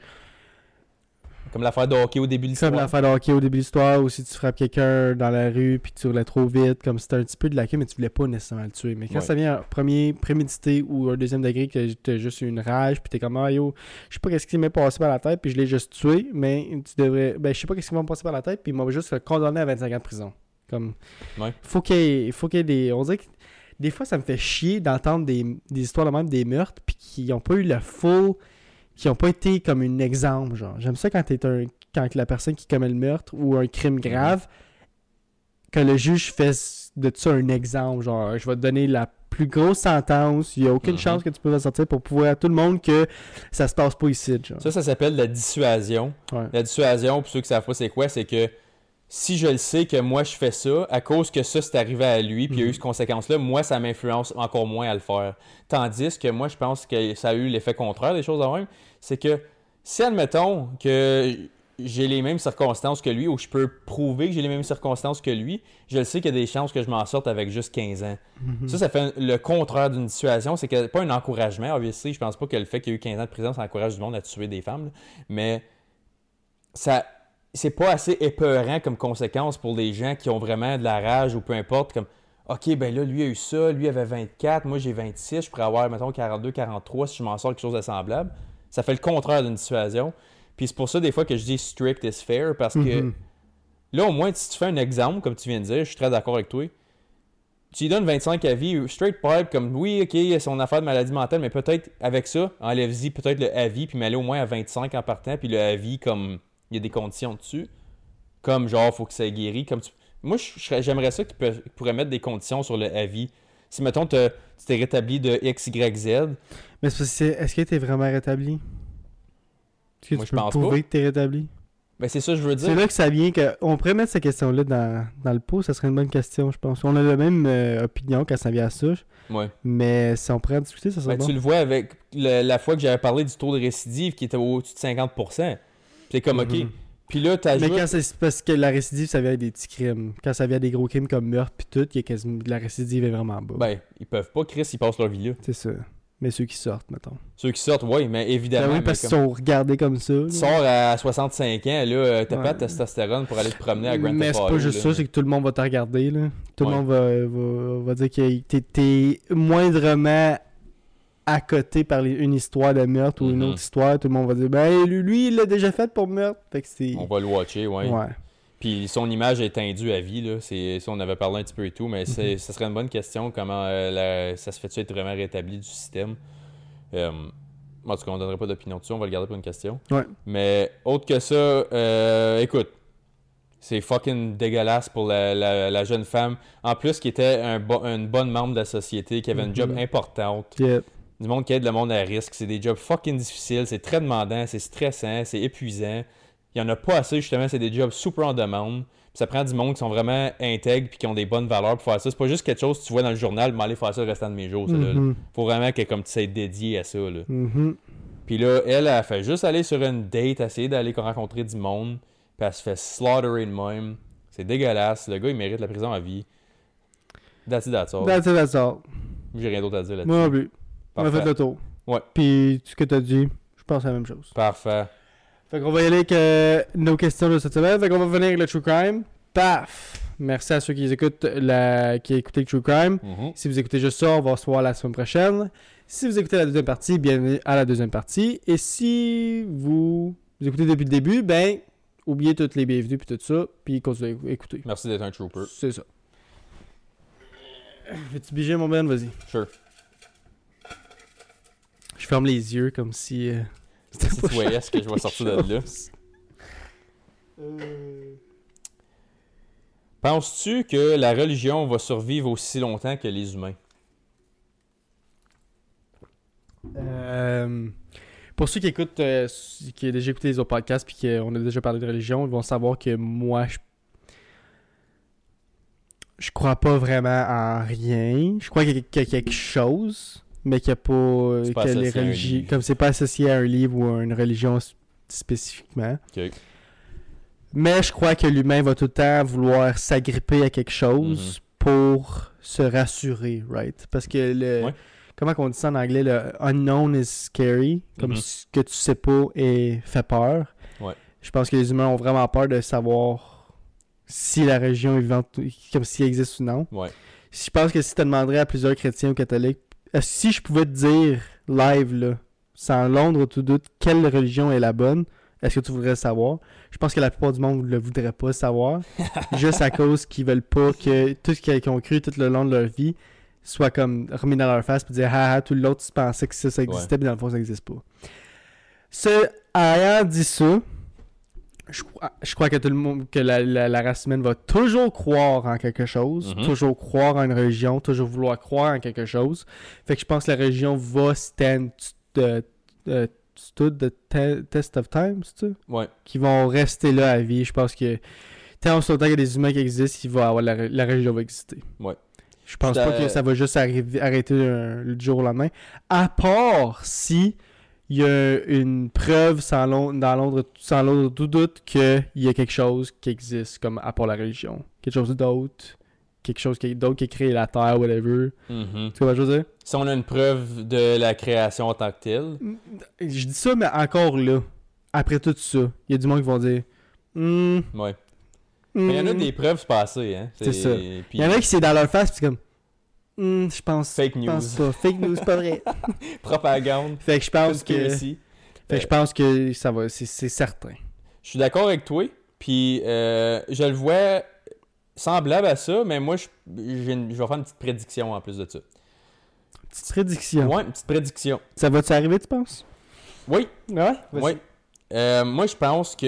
Comme l'affaire de hockey au début de l'histoire. comme l'affaire de hockey au début de l'histoire, ou si tu frappes quelqu'un dans la rue, puis tu roulais trop vite, comme c'était un petit peu de la queue, mais tu voulais pas nécessairement le tuer. Mais quand Ouais. ça vient un premier prémédité ou un deuxième degré, que t'as juste une rage, puis t'es comme, ah yo, je sais pas qu'est-ce qui m'est passé par la tête, puis je l'ai juste tué, mais tu devrais, ben je sais pas qu'est-ce qui m'a passé par la tête, puis il m'a juste condamné à 25 ans de prison. Comme, Ouais. faut qu'il y y ait des, on dirait que des fois ça me fait chier d'entendre des, des histoires de même des meurtres, puis qui ont pas eu le full, qui ont pas été comme un exemple, genre. J'aime ça quand t'es un, quand la personne qui commet le meurtre ou un crime grave, que le juge fait de ça un exemple, genre, je vais te donner la plus grosse sentence, il y a aucune Mhm. chance que tu peux en sortir pour prouver à tout le monde que ça se passe pas ici, genre. Ça, ça s'appelle la dissuasion. Ouais. La dissuasion, pour ceux qui savent pas c'est quoi, c'est que si je le sais que moi je fais ça, à cause que ça c'est arrivé à lui, puis il y a eu Mhm. cette conséquence-là, moi ça m'influence encore moins à le faire. Tandis que moi je pense que ça a eu l'effet contraire des choses en même, c'est que si admettons que j'ai les mêmes circonstances que lui, ou je peux prouver que j'ai les mêmes circonstances que lui, je le sais qu'il y a des chances que je m'en sorte avec juste 15 ans. Mhm. Ça, ça fait le contraire d'une dissuasion. C'est que pas un encouragement, obviously. Je pense pas que le fait qu'il y ait eu 15 ans de prison, ça encourage du monde à tuer des femmes. là. Mais ça c'est pas assez épeurant comme conséquence pour les gens qui ont vraiment de la rage ou peu importe. Comme, OK, ben là, lui a eu ça, lui avait 24, moi j'ai 26, je pourrais avoir, mettons, 42, 43 si je m'en sors quelque chose de semblable. Ça fait le contraire d'une dissuasion. Puis c'est pour ça, des fois, que je dis strict is fair, parce que Mhm. Là, au moins, si tu fais un exemple, comme tu viens de dire, je suis très d'accord avec toi. Tu lui donnes 25 à vie, straight pipe, comme oui, ok, c'est son affaire de maladie mentale, mais peut-être avec ça, enlève-y peut-être le avis, puis mets-le au moins à 25 en partant, puis le avis, comme il y a des conditions dessus, comme genre, faut que ça guéri. Comme tu... Moi, j'aimerais ça qu'ils qu'ils pourraient mettre des conditions sur le avis. Si, mettons, tu t'es rétabli de X, Y, Z, Mais c'est parce que c'est- est-ce t'es vraiment rétabli? Est-ce que Moi, tu je peux pense prouver que t'es rétabli? ben c'est ça que je veux C'est dire. là que ça vient que. On pourrait mettre cette question-là dans, dans le pot, ça serait une bonne question, je pense. On a la même euh, opinion quand ça vient à ça, Ouais. mais si on pourrait en discuter, ça serait Ben, bon. Tu le vois avec le- la fois que j'avais parlé du taux de récidive qui était au-dessus de 50%. C'est comme, OK. Mhm. Puis là, tu Mais quand c'est parce que la récidive, ça vient avec des petits crimes. Quand ça vient des gros crimes comme meurtre puis tout, il y a quasiment... la récidive est vraiment bas. Ben, ils peuvent pas, Chris, ils passent leur vie là. C'est ça. Mais ceux qui sortent, mettons. Ceux qui sortent, oui, mais évidemment. Ben oui, parce qu'ils comme- sont regardés comme ça. là. Tu sors à 65 ans, là, euh, t'as Ouais. pas de testostérone pour aller te promener à Grand Mais c'est pas juste là. ça, c'est que tout le monde va te regarder. Là. Tout Ouais. le monde va, va, va dire que t'es- t'es moindrement à côté par les- une histoire de meurtre ou une Mhm. autre histoire. Tout le monde va dire Ben, lui, il l'a déjà fait pour meurtre. Fait que c'est. On va le watcher, ouais. Ouais. Puis son image est tendue à vie, là. C'est, ça, on avait parlé un petit peu et tout, mais Mhm. ça serait une bonne question, comment euh, la- ça se fait-tu être vraiment rétabli du système? Euh, en tout cas, on donnerait pas d'opinion dessus, on va le garder pour une question. Ouais. Mais autre que ça, euh, écoute, c'est fucking dégueulasse pour la, la- la jeune femme. En plus, qui était un bo- une bonne membre de la société, qui avait une job Mhm. importante. Du monde qui aide le monde à risque. C'est des jobs fucking difficiles, c'est très demandant, c'est stressant, c'est épuisant. Il y en a pas assez, justement, c'est des jobs super en demande. Puis ça prend du monde qui sont vraiment intègres puis qui ont des bonnes valeurs pour faire ça. C'est pas juste quelque chose que tu vois dans le journal, mais aller faire ça le restant de mes jours. là. Mhm. Faut vraiment que comme tu sais dédié à ça. Là. Mhm. Puis là, elle, elle fait juste aller sur une date, essayer d'aller rencontrer du monde. Puis elle se fait slaughterer de même. C'est dégueulasse. Le gars, il mérite la prison à vie. That's it, that's all. That's it, that's all. J'ai rien d'autre à dire là-dessus. On a fait le tour. Ouais. Puis, ce que t'as dit, je pense à la même chose. Parfait. Fait qu'on va y aller avec euh, nos questions de cette semaine. Fait qu'on va venir avec le True Crime. Paf! Merci à ceux qui écoutent la... qui écoutent le True Crime. Mhm. Si vous écoutez juste ça, on va se voir la semaine prochaine. Si vous écoutez la deuxième partie, bienvenue à la deuxième partie. Et si vous, vous écoutez depuis le début, ben, oubliez toutes les bienvenues puis tout ça, puis continuez à écouter. Merci d'être un trooper. C'est ça. Veux-tu biger mon Ben? Vas-y. Sure. Je ferme les yeux comme si... euh, c'était Si pas tu voyais ce que je vais sortir de là. Euh, Penses-tu que la religion va survivre aussi longtemps que les humains? Euh, pour ceux qui écoutent, euh, qui ont déjà écouté les autres podcasts puis qu'on a déjà parlé de religion, ils vont savoir que moi, je, je crois pas vraiment en rien. Je crois qu'il y a- qu'il y a quelque chose, mais qu'il n'y a pas, C'est pas que les religions, comme c'est pas associé à un livre ou à une religion spécifiquement. Mais je crois que l'humain va tout le temps vouloir s'agripper à quelque chose pour se rassurer, right? Parce que le. Ouais. Comment on dit ça en anglais? Le unknown is scary. Comme Mhm. ce que tu sais pas et fait peur. Ouais. Je pense que les humains ont vraiment peur de savoir si la religion est vivante, comme s'il existe ou non. Ouais. Je pense que si tu demanderais à plusieurs chrétiens ou catholiques, si je pouvais te dire live, là, sans Londres tout doute, quelle religion est la bonne, est-ce que tu voudrais savoir? Je pense que la plupart du monde ne le voudrait pas savoir. juste à cause qu'ils veulent pas que tout ce qu'ils ont cru tout le long de leur vie soit comme remis dans leur face et dire ah ah tout l'autre tu pensais que ça, ça existait mais dans le fond ça n'existe pas. Ce ayant dit ça, je crois, je crois que tout le monde que la, la- la race humaine va toujours croire en quelque chose, Mhm. toujours croire en une religion, toujours vouloir croire en quelque chose. Fait que je pense que la religion va stand stood the te- test of time, c'est ça? Ouais. qui vont rester là à vie. Je pense que tant qu'il y a des humains qui existent, il va avoir la, la religion va exister. Ouais. Je pense pas que ça va juste arriver- arrêter un- le jour au lendemain. À part si il y a une preuve sans l'on- dans Londres, sans l'autre tout doute qu'il y a quelque chose qui existe, comme à part la religion. Quelque chose d'autre. Quelque chose d'autre qui a créé la Terre, whatever. Mhm. Tu vois ce que je veux dire? Si on a une preuve de la création en tant que telle, Je dis ça, mais encore là, après tout ça, il y a du monde qui vont dire... Hmm, ouais. Mais il y en a hmm. des preuves passées, hein. C'est ça. Puis- Il y en a qui c'est dans leur face, puis comme. Hmm, je pense. Fake je pense news. pas. Fake news, pas vrai. Propagande. fait que je pense que. Fait que je pense que ça va. C'est certain. Je suis d'accord avec toi. Puis euh, je le vois semblable à ça, mais moi, je vais faire une petite prédiction en plus de ça. Petite prédiction. Ouais, une petite prédiction. Ça va-tu arriver, tu penses? Oui, Ouais. oui. Euh, moi, je pense que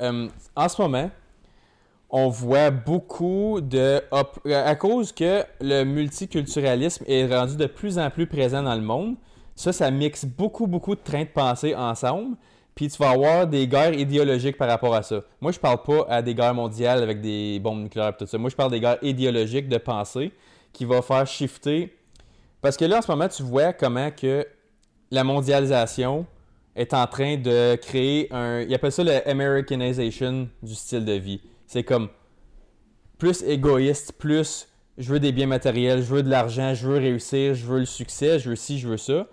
euh, en ce moment, on voit beaucoup de. À cause que le multiculturalisme est rendu de plus en plus présent dans le monde, ça, ça mixe beaucoup, beaucoup de trains de pensée ensemble. Puis tu vas avoir des guerres idéologiques par rapport à ça. Moi, je parle pas à des guerres mondiales avec des bombes nucléaires et tout ça. Moi, je parle des guerres idéologiques de pensée qui va faire shifter. Parce que là, en ce moment, tu vois comment que la mondialisation est en train de créer un. Ils appellent ça le du style de vie. C'est comme plus égoïste, plus je veux des biens matériels, je veux de l'argent, je veux réussir, je veux le succès, je veux ci, je veux ça.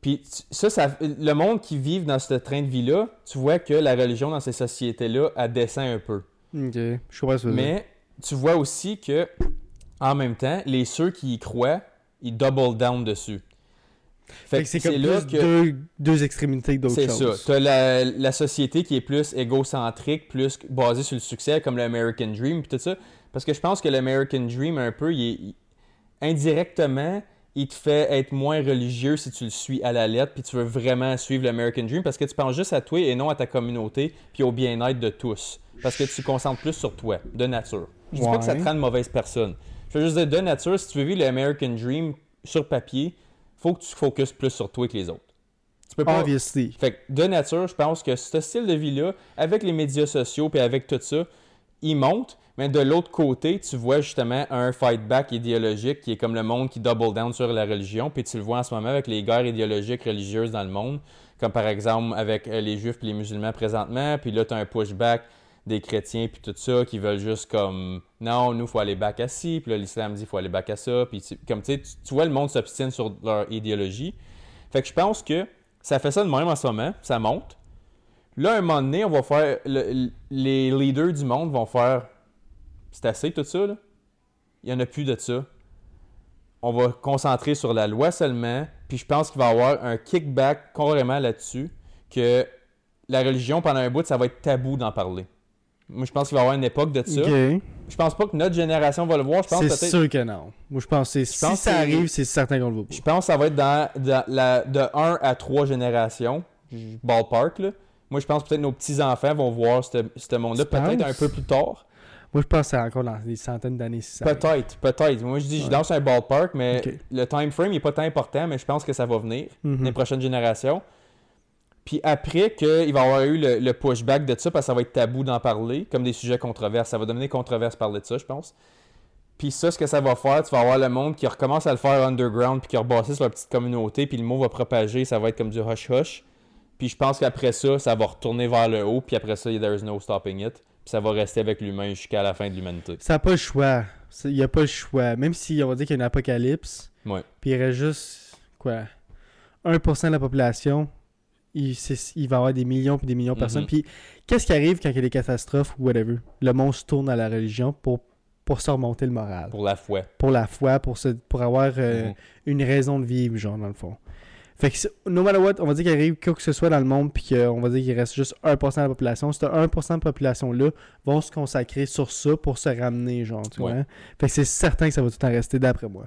Puis ça, ça, le monde qui vit dans ce train de vie-là, tu vois que la religion dans ces sociétés-là, elle descend un peu. Ok, je. Mais tu vois aussi que, en même temps, les ceux qui y croient, ils double down dessus. Fait que c'est comme plus deux, deux extrémités d'autres C'est ça. choses. Tu as la, la société qui est plus égocentrique, plus basée sur le succès, comme l'American Dream, puis tout ça. Parce que je pense que l'American Dream, un peu, il est- il- indirectement, il te fait être moins religieux si tu le suis à la lettre, puis tu veux vraiment suivre l'American Dream, parce que tu penses juste à toi et non à ta communauté, puis au bien-être de tous. Parce que tu te concentres plus sur toi, de nature. Je dis pas que ça te Ouais. rend une mauvaise personne. Je veux juste dire, de nature, si tu veux vivre l'American Dream sur papier, faut que tu focuses plus sur toi que les autres. Tu peux pas... Obviously. Fait que de nature, je pense que ce style de vie-là, avec les médias sociaux puis avec tout ça, il monte. Mais de l'autre côté, tu vois justement un fight back idéologique qui est comme le monde qui double down sur la religion. Puis tu le vois en ce moment avec les guerres idéologiques religieuses dans le monde. Comme par exemple avec euh, les juifs et les musulmans présentement. Puis là, tu as un pushback des chrétiens puis tout ça qui veulent juste comme non, nous, faut aller back à ci. Puis là, l'islam dit faut aller back à ça. Puis comme tu sais, tu vois, le monde s'obstine sur leur idéologie. Fait que je pense que ça fait ça de même en ce moment, ça monte. Là, un moment donné, on va faire. le- les leaders du monde vont faire. C'est assez tout ça, là. Il n'y en a plus de ça. On va concentrer sur la loi seulement. Puis je pense qu'il va y avoir un kickback carrément là-dessus. Que la religion, pendant un bout, ça va être tabou d'en parler. Moi, je pense qu'il va y avoir une époque de ça. Ok. Je pense pas que notre génération va le voir. Je pense C'est sûr que non. Moi, je pense que si pense ça que- arrive, c'est certain qu'on le voit pas. Je pense que ça va être dans, dans la, de 1 à 3 générations, ballpark. Là. Moi, je pense que peut-être nos petits-enfants vont voir ce monde-là peut-être un peu plus tard. Moi, je pense que c'est encore dans des centaines d'années si. Peut-être, peut-être. Moi, je dis, je danse un ballpark, mais le time frame n'est pas tant important, mais je pense que ça va venir, Mhm. les prochaines générations. Puis après qu'il va y avoir eu le, le pushback de ça, parce que ça va être tabou d'en parler, comme des sujets controverses. Ça va devenir controverse parler de ça, je pense. Puis ça, ce que ça va faire, tu vas avoir le monde qui recommence à le faire underground, puis qui rebasser sur la petite communauté, puis le mot va propager, ça va être comme du hush-hush. Puis je pense qu'après ça, ça va retourner vers le haut, puis après ça, there's no stopping it. Puis ça va rester avec l'humain jusqu'à la fin de l'humanité. Ça n'a pas le choix. Il n'y a pas le choix. Même si on va dire qu'il y a une apocalypse, Ouais. puis il reste juste, quoi, 1% de la population, il, va y avoir des millions puis des millions de personnes. Mhm. Puis qu'est-ce qui arrive quand il y a des catastrophes ou whatever? Le monde se tourne à la religion pour, pour se remonter le moral. Pour, Pour la foi. la foi, pour, se, pour avoir euh, Mhm. une raison de vivre, genre, dans le fond. Fait que, no matter what, on va dire qu'il arrive quoi que ce soit dans le monde, puis qu'on va dire qu'il reste juste 1% de la population. Ce 1% de population-là vont se consacrer sur ça pour se ramener, genre, tu Ouais. vois. Fait que c'est certain que ça va tout en rester, d'après moi.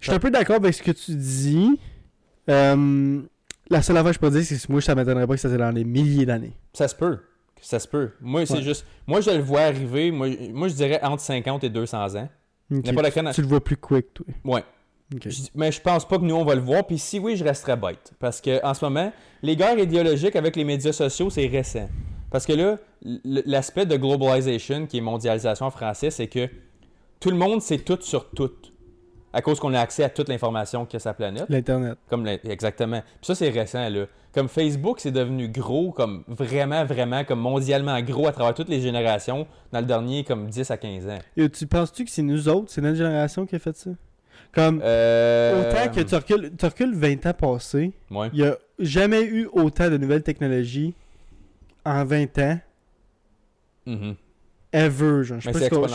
Je suis un peu d'accord avec ce que tu dis. Euh, la seule affaire que je peux dire, c'est que moi, ça m'étonnerait pas que ça soit dans des milliers d'années. Ça se peut. Ça se peut. Moi, c'est juste. Moi, je le vois arriver. Moi, moi, je dirais entre 50 et 200 ans. Tu le vois plus quick, toi. Ouais. Je- mais je pense pas que nous, on va le voir. Puis si oui, je resterais bête. Parce que en ce moment, les guerres idéologiques avec les médias sociaux, c'est récent. Parce que là, l'aspect de globalisation, qui est mondialisation en français, c'est que tout le monde sait tout sur tout. À cause qu'on a accès à toute l'information que sa planète. L'Internet. Comme exactement. Puis ça, c'est récent, là. Comme Facebook, c'est devenu gros, comme vraiment, vraiment, comme mondialement gros à travers toutes les générations dans le dernier, comme 10 à 15 ans. Et tu penses-tu que c'est nous autres, c'est notre génération qui a fait ça? Comme, Euh... autant que tu recules, tu recules 20 ans passés, Ouais. il n'y a jamais eu autant de nouvelles technologies en 20 ans, Mhm. Ever. Genre. Je sais pas, si- pas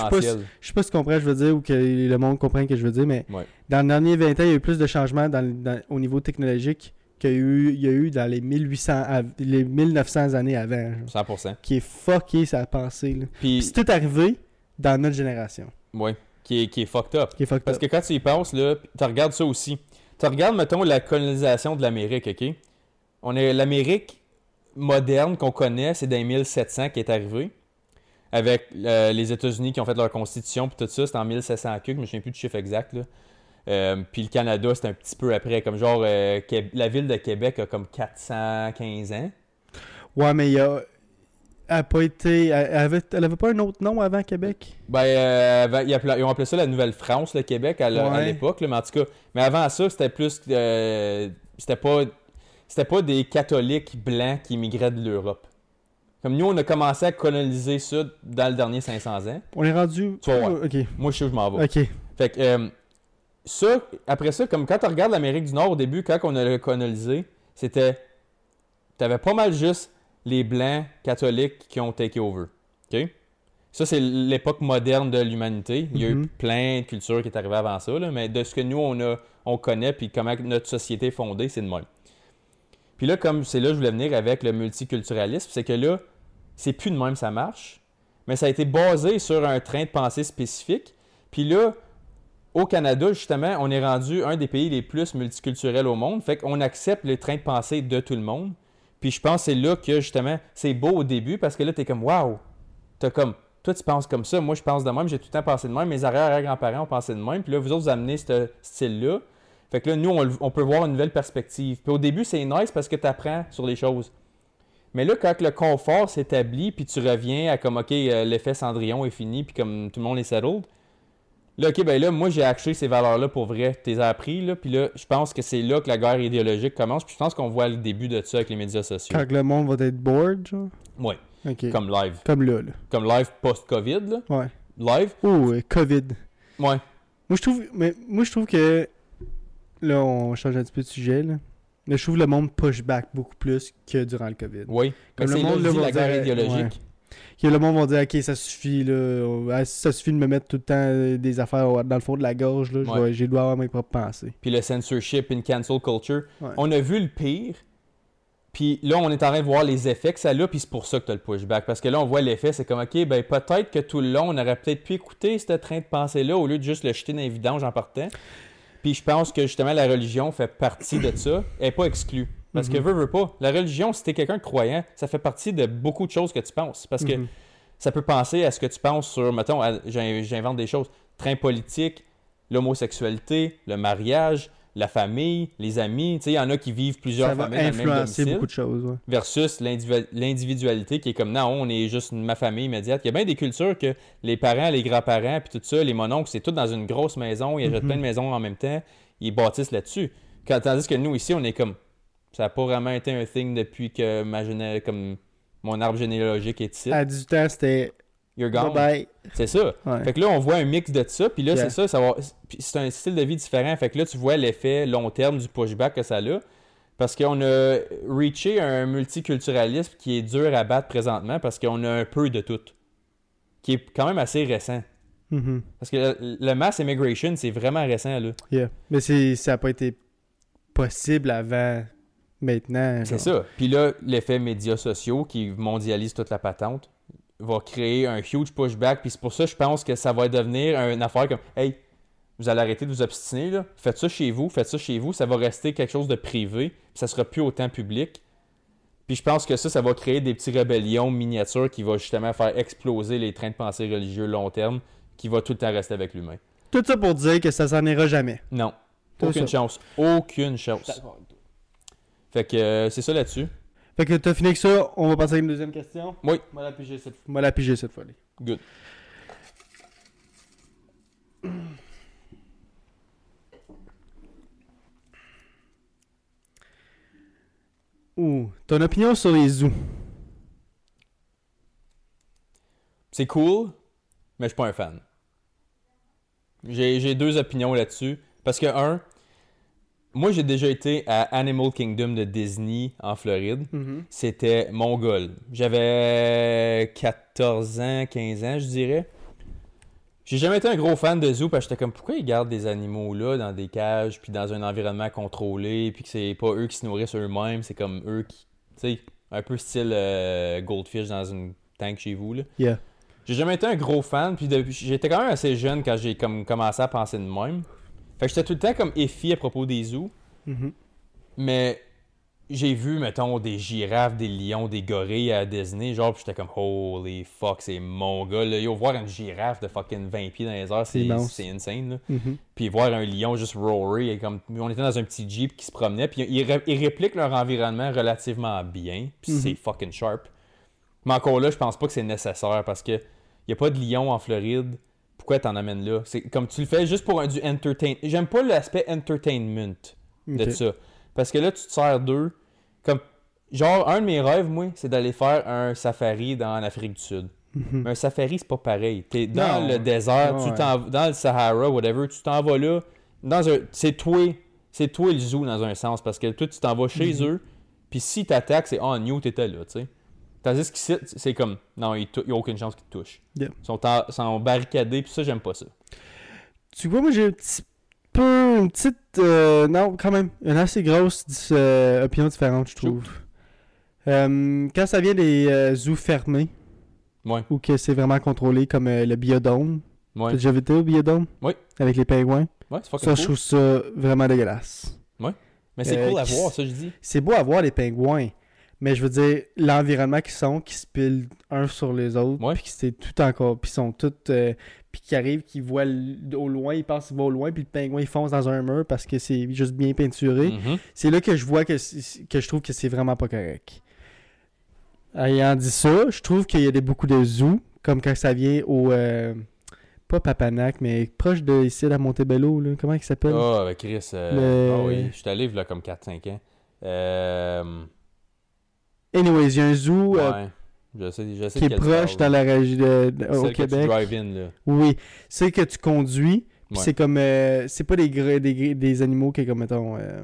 si- pas tu comprends ce que je veux dire ou que le monde comprenne ce que je veux dire, mais Ouais. dans les derniers 20 ans, il y a eu plus de changements dans, le- dans- au niveau technologique qu'il y a eu, il y a eu dans les 1800, av- les 1900 années avant. genre. 100%. qui est fucké sa pensée. Là. Puis Puis, c'est tout arrivé dans notre génération. ouais, qui est, qui est fucked up. Qui est fucked Parce up. que quand tu y penses, là, tu regardes ça aussi. Tu regardes, mettons, la colonisation de l'Amérique, OK? On est l'Amérique moderne qu'on connaît, c'est dans les 1700 qui est arrivé. Avec euh, les États-Unis qui ont fait leur constitution, puis tout ça, c'est en 1700 que je me souviens plus du chiffre exact, là. Euh, puis le Canada, c'est un petit peu après, comme genre, euh, la ville de Québec a comme 415 ans. Ouais, mais il y a. Elle a pas été. Elle avait, elle avait pas un autre nom avant Québec? Ben, euh, avant- ils, ont appelé ça la Nouvelle-France, le Québec, à Ouais. l'époque, mais en tout cas. Mais avant ça, c'était plus. c'était pas. C'était pas des catholiques blancs qui immigraient de l'Europe. Comme nous, on a commencé à coloniser ça dans le dernier 500 ans. On est rendu. Tu. Moi, je sais où je m'en vais. Ok. Fait que. euh, ça, après ça, comme quand tu regardes l'Amérique du Nord au début, quand on a colonisé, c'était. T'avais pas mal juste les Blancs catholiques qui ont take over. OK? Ça, c'est l'époque moderne de l'humanité. Il y a eu Mhm. plein de cultures qui est arrivées avant ça, là, mais de ce que nous, on, a, on connaît, puis comment notre société est fondée, c'est de même. Puis là, comme c'est là que je voulais venir avec le multiculturalisme, c'est que là, c'est plus de même ça marche, mais ça a été basé sur un train de pensée spécifique. Puis là, au Canada, justement, on est rendu un des pays les plus multiculturels au monde. Fait qu'on accepte le train de pensée de tout le monde. Puis je pense que c'est là que, justement, c'est beau au début parce que là, t'es comme, waouh! T'as comme, toi, tu penses comme ça, moi, je pense de même, j'ai tout le temps pensé de même, mes arrière-grands-parents ont pensé de même. Puis là, vous autres, vous amenez ce style-là. Fait que là, nous, on, on peut voir une nouvelle perspective. Puis au début, c'est nice parce que tu apprends sur les choses. Mais là, quand le confort s'établit, puis tu reviens à comme, OK, euh, l'effet Cendrillon est fini, puis comme tout le monde est settled, là, OK, ben là, moi, j'ai acheté ces valeurs-là pour vrai. Tu les as appris, là, puis là, je pense que c'est là que la guerre idéologique commence, puis je pense qu'on voit le début de ça avec les médias sociaux. Quand le monde va être bored, genre? Ouais, Ok. comme live. Comme là, là. Comme live post-COVID, là. Ouais. Live, Oh, COVID. ouais. Moi, je trouve, mais moi, je trouve que. Là, on change un petit peu de sujet, là. Mais je trouve le monde push back beaucoup plus que durant le COVID. Oui. Comme le monde, là, va la guerre dire, idéologique. Que le monde va dire, ok, ça suffit, là. ah, Ça suffit de me mettre tout le temps euh, des affaires dans le fond de la gorge, là. Ouais. dois- J'ai droit avoir mes propres pensées. Puis le censorship and cancel culture. Ouais. On a vu le pire. Puis là, on est en train de voir les effets que ça a, puis c'est pour ça que tu as le pushback. Parce que là, on voit l'effet, c'est comme, OK, ben peut-être que tout le long, on aurait peut-être pu écouter ce train de pensée-là au lieu de juste le jeter dans les vidanges en partant. Puis je pense que justement, la religion fait partie de ça. Elle n'est pas exclue. Parce que Mhm. veux, veux pas. La religion, si t'es quelqu'un de croyant, ça fait partie de beaucoup de choses que tu penses. Parce que Mhm. ça peut penser à ce que tu penses sur, mettons, j'invente des choses, train politique, l'homosexualité, le mariage, la famille, les amis. Tu sais, il y en a qui vivent plusieurs Ça va familles dans le même influencer domicile beaucoup de choses, ouais. versus l'individu- l'individualité qui est comme non, on est juste ma famille immédiate. Il y a bien des cultures que les parents, les grands-parents, puis tout ça, les mononcles, c'est tout dans une grosse maison, ils achètent Mhm. plein de maisons en même temps, ils bâtissent là-dessus. Quand- Tandis que nous, ici, on est comme. Ça n'a pas vraiment été un thing depuis que ma géné- comme mon arbre généalogique est ici. À 18 ans, c'était You're gone. bye C'est ça. Ouais. Fait que là, on voit un mix de ça, puis là, Yeah. c'est ça, ça va- c'est un style de vie différent. Fait que là, tu vois l'effet long terme du pushback que ça a. Parce qu'on a reaché un multiculturalisme qui est dur à battre présentement parce qu'on a un peu de tout. Qui est quand même assez récent. Mhm. Parce que le, le mass immigration, c'est vraiment récent, là. Yeah. Mais c'est- ça n'a pas été possible avant, maintenant. C'est ça. Puis là, l'effet médias sociaux qui mondialise toute la patente va créer un huge pushback. Puis c'est pour ça, je pense que ça va devenir une affaire comme Hey, vous allez arrêter de vous obstiner, là. faites ça chez vous, faites ça chez vous, ça va rester quelque chose de privé, puis ça sera plus autant public. Puis je pense que ça, ça va créer des petites rébellions miniatures qui vont justement faire exploser les trains de pensée religieux long terme, qui va tout le temps rester avec l'humain. Tout ça pour dire que ça s'en ira jamais. Non. Aucune ça. chance. Aucune chance. Fait que euh, c'est ça là-dessus. Fait que t'as fini avec ça, on va passer à une deuxième question. Oui. Moi la piger cette, moi la piger cette fois. Good. Ouh, ton opinion sur les zoos? C'est cool, mais je suis pas un fan. J'ai deux opinions là-dessus. Parce que, un, moi j'ai déjà été à Animal Kingdom de Disney en Floride. C'était mongol. J'avais 14 ans, 15 ans, je dirais. J'ai jamais été un gros fan de zoo parce que j'étais comme pourquoi ils gardent des animaux là dans des cages puis dans un environnement contrôlé puis que c'est pas eux qui se nourrissent eux-mêmes, c'est comme eux qui tu sais un peu style euh, goldfish dans une tank chez vous là. Yeah. J'ai jamais été un gros fan, puis j'étais quand même assez jeune quand j'ai comme commencé à penser de même. Fait que j'étais tout le temps comme effi à propos des zoos, Mhm. mais j'ai vu, mettons, des girafes, des lions, des gorilles à Disney, genre, j'étais comme, holy fuck, c'est mon gars, là. Yo, voir une girafe de fucking 20 pieds dans les airs, C'est insane, là. Mhm. Puis voir un lion juste roarer, comme, on était dans un petit jeep qui se promenait, puis ils, ré- ils répliquent leur environnement relativement bien, puis Mhm. c'est fucking sharp. Mais encore là, je pense pas que c'est nécessaire parce que y a pas de lion en Floride. Pourquoi t'en amènes là? C'est comme tu le fais juste pour un, du entertain. J'aime pas l'aspect entertainment de ça. Parce que là, tu te sers d'eux. Comme, genre, un de mes rêves, moi, c'est d'aller faire un safari dans l'Afrique du Sud. Mhm. Mais un safari, c'est pas pareil. T'es dans Non. le désert, tu Ouais. dans le Sahara, whatever, tu t'en vas là, dans un. C'est toi. C'est toi le zoo dans un sens. Parce que toi, tu t'en vas chez Mhm. eux. Puis si t'attaques, c'est Ah, New, t'étais là, tu sais. Tandis qu'ici, c'est comme. Non, il n'y a aucune chance qu'ils te touchent. Yeah. Ils sont, en- sont barricadés, puis ça, j'aime pas ça. Tu vois, moi j'ai un petit peu, une petite, euh, non, quand même, une assez grosse euh, opinion différente, je trouve. Euh, quand ça vient des zoos fermés, Ouais. ou que c'est vraiment contrôlé, comme le biodôme, Ouais. t'as déjà au biodôme? Oui. Avec les pingouins? Ouais, c'est Ça, je trouve ça vraiment dégueulasse. Mais c'est cool à voir, ça, je dis. C'est beau à voir les pingouins, mais je veux dire, l'environnement qu'ils sont, qui se pilent un sur les autres, puis que c'est tout encore, puis sont euh, puis qui arrivent, qui voient au loin, ils pensent qu'ils vont au loin, puis le pingouin il fonce dans un mur parce que c'est juste bien peinturé. Mhm. C'est là que je vois que, que je trouve que c'est vraiment pas correct. Ayant dit ça, je trouve qu'il y a des, beaucoup de zoos, comme quand ça vient au. euh, pas Papanac, mais proche de ici, à Montebello, là. Comment il s'appelle? Ah, ben Chris, euh, Le- ah oui, je suis allé là comme 4-5 ans. Euh, Anyways, il y a un zoo euh, ouais, je sais, je sais qui est proche dans la région de- de- au Celle que tu Québec. là. Oui, c'est que tu conduis, puis Ouais. c'est comme. euh, c'est pas des, des, animaux qui, comme mettons. euh,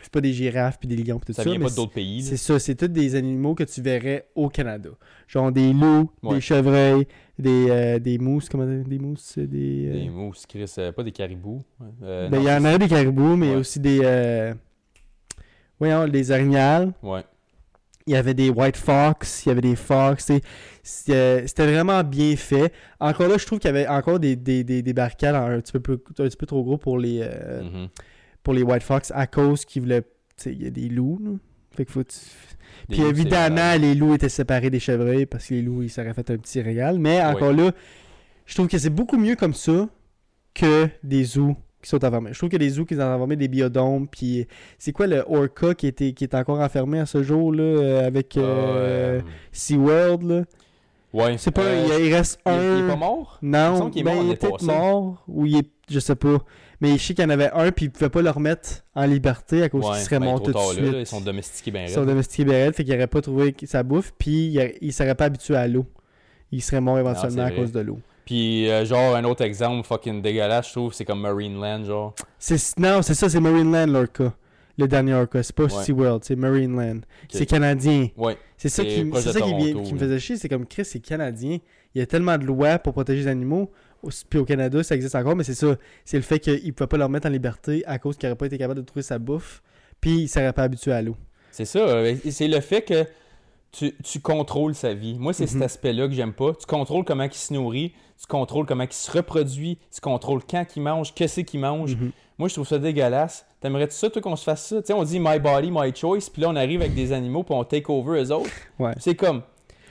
c'est pas des girafes puis des lions puis tout Ça ça. vient mais pas d'autres pays. C'est ça, c'est tous des animaux que tu verrais au Canada. Genre des loups, Ouais. des chevreuils, des, euh, des mousses, comment dire, des mousses, des... euh, Des mousses, Chris, euh, pas des caribous. Ben, il y en a des caribous, mais Ouais. aussi des... Voyons, des orignales. Ouais. Il y avait des white fox, il y avait des fox. C'était vraiment bien fait. Encore là, je trouve qu'il y avait encore des, des, des, des barricades un petit, peu, plus- un petit peu trop gros pour les, euh, Mhm. pour les white fox à cause qu'ils voulaient... Il y a des loups, là. Fait que faut... Puis loups, évidemment, les loups étaient séparés des chevreuils parce que les loups, ils s'auraient fait un petit régal. Mais encore là, je trouve que c'est beaucoup mieux comme ça que des zoos qui sont enfermés. Je trouve que les zoos qui sont enfermés, des biodomes, puis c'est quoi le Orca qui, était, qui est encore enfermé à ce jour, là, euh, avec Ah, euh, SeaWorld, là? ouais. C'est pas, Euh, il, il reste il, un... il est pas mort? Il Non, qu'il est ben, mort il est peut-être mort, ou il est... Je sais pas. Mais je sais qu'il y en avait un, puis il pouvait pas le remettre en liberté à cause Ouais, qu'il serait ben, mort tout de suite. là, ils sont domestiqués bien Ils sont domestiqués Bérel, fait qu'il n'aurait pas trouvé sa bouffe, puis il, il serait pas habitué à l'eau. Il serait mort éventuellement Non, à cause de l'eau. Puis, euh, genre, un autre exemple fucking dégueulasse, je trouve, c'est comme Marineland, genre. C'est- Non, c'est ça, c'est Marineland l'Orca. Le dernier Orca. C'est pas Ouais. SeaWorld, c'est Marineland. C'est canadien. Ouais. C'est ça, qui, ça qui, Toronto, qui me faisait chier, c'est comme Chris, c'est canadien. Il y a tellement de lois pour protéger les animaux. Au- Puis au Canada, ça existe encore, mais c'est ça. C'est le fait qu'il ne pouvait pas le remettre en liberté à cause qu'il n'aurait pas été capable de trouver sa bouffe. Puis il ne serait pas habitué à l'eau. C'est ça. euh, C'est le fait que tu, tu contrôles sa vie. Moi, c'est cet Mhm. aspect-là que j'aime pas. Tu contrôles comment il se nourrit, tu contrôles comment il se reproduit, tu contrôles quand il mange, qu'est-ce qu'il mange. Mhm. Moi, je trouve ça dégueulasse. T'aimerais-tu ça, toi, qu'on se fasse ça? Tu sais, on dit my body, my choice, puis là, on arrive avec des animaux, puis on take over eux autres. Ouais. C'est comme,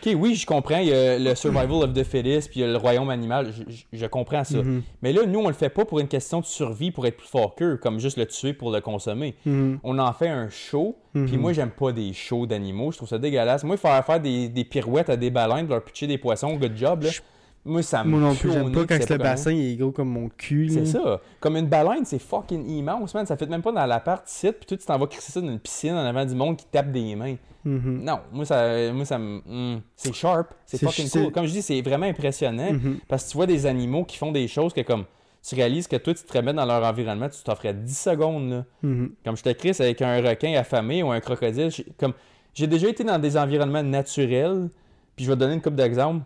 OK, oui, je comprends, il y a le survival of the fittest, puis il y a le royaume animal, je, je- je comprends ça. Mhm. Mais là, nous, on le fait pas pour une question de survie, pour être plus fort qu'eux, comme juste le tuer pour le consommer. Mhm. On en fait un show, puis Mhm. moi, j'aime pas des shows d'animaux, je trouve ça dégueulasse. Moi, faire faire des, des pirouettes à des baleines, leur pitcher des poissons, good job, là. Je- Moi, ça me Moi non plus, j'aime pas quand le bassin est gros comme mon cul. c'est ça. Comme une baleine, c'est fucking immense, man. Ça fait même pas dans l'appart ici, puis toi, tu t'en vas crisser ça dans une piscine en avant du monde qui tape des mains. Mhm. Non, moi, ça, moi, ça me. hmm, c'est sharp. C'est fucking cool. Comme je dis, c'est vraiment impressionnant. Mhm. Parce que tu vois des animaux qui font des choses que, comme, tu réalises que toi, tu te remets dans leur environnement, tu t'offrais 10 secondes, là. Mhm. Comme je te crisse avec un requin affamé ou un crocodile. j'ai- Comme, j'ai déjà été dans des environnements naturels, puis je vais te donner une couple d'exemples.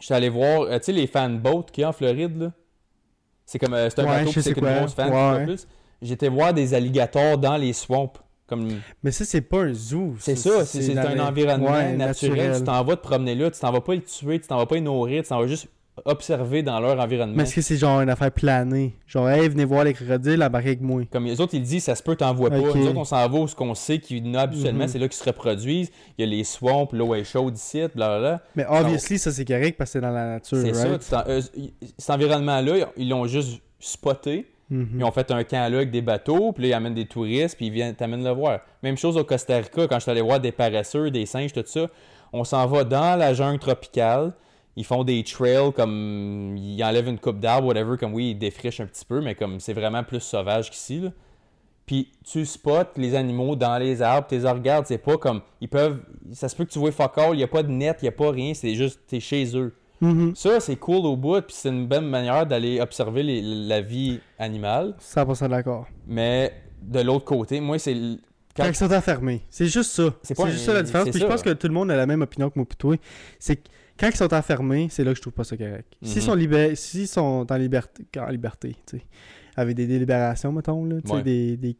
Je suis allé voir, euh, tu sais, les fan boats qu'il y a en Floride, là. C'est comme, euh, c'est un Ouais, bateau, c'est une grosse fan, Ouais. plus. J'étais voir des alligators dans les swamps. Comme, Mais ça, c'est pas un zoo. c'est ça, c'est un environnement Ouais, naturel. Tu t'en vas te promener là, tu t'en vas pas les tuer, tu t'en vas pas les nourrir, tu t'en vas juste observer dans leur environnement. Mais est-ce que c'est genre une affaire planée? Genre, hey, venez voir les crocodiles, embarquez avec moi. Comme les autres, ils disent, ça se peut, t'en vois pas. Nous autres, on s'en va où ce qu'on sait qu'il y habituellement, Mhm. c'est là qu'ils se reproduisent. Il y a les swamps, l'eau est chaude ici, blablabla. Mais obviously, ça, c'est correct parce que c'est dans la nature, C'est right? ça. ils- cet environnement-là, ils l'ont juste spoté. Mhm. Ils ont fait un camp là avec des bateaux, puis là, ils amènent des touristes, puis ils viennent t'amènent le voir. Même chose au Costa Rica, quand je suis allé voir des paresseux, des singes, tout ça. On s'en va dans la jungle tropicale. Ils font des trails comme. Ils enlèvent une coupe d'arbres, whatever, comme oui, ils défrichent un petit peu, mais comme c'est vraiment plus sauvage qu'ici. Puis tu spots les animaux dans les arbres, tu les regardes, c'est pas comme. Ils peuvent. Ça se peut que tu vois fuck all, il n'y a pas de net, il n'y a pas rien, c'est juste. T'es chez eux. Mhm. Ça, c'est cool au bout, puis c'est une bonne manière d'aller observer les- la vie animale. 100% d'accord. Mais de l'autre côté, moi, c'est. Quand ils sont enfermés. C'est juste ça. C'est juste ça la différence. Puis je pense que tout le monde a la même opinion que moi toi. C'est que quand ils sont enfermés, c'est là que je trouve pas ça correct. S'ils Mhm. sont, libé- sont en liberté, en liberté avec des délibérations, mettons, là, Ouais. des, des,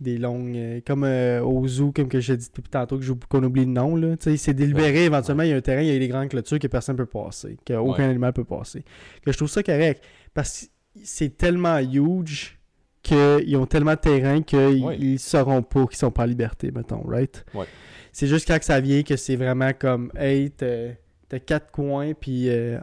des longues. euh, comme euh, au zoo, comme que j'ai dit depuis tantôt, qu'on oublie le nom, là. C'est délibéré, éventuellement, il y a un terrain, il y a des grandes clôtures que personne peut passer, qu'aucun Ouais. animal peut passer. Que je trouve ça correct. Parce que c'est tellement huge qu'ils ont tellement de terrain qu'ils Ouais. ils sauront pas qu'ils sont pas en liberté, mettons, right? Ouais. C'est juste quand ça vient que c'est vraiment comme, hey, t'as t'as quatre coins, puis euh,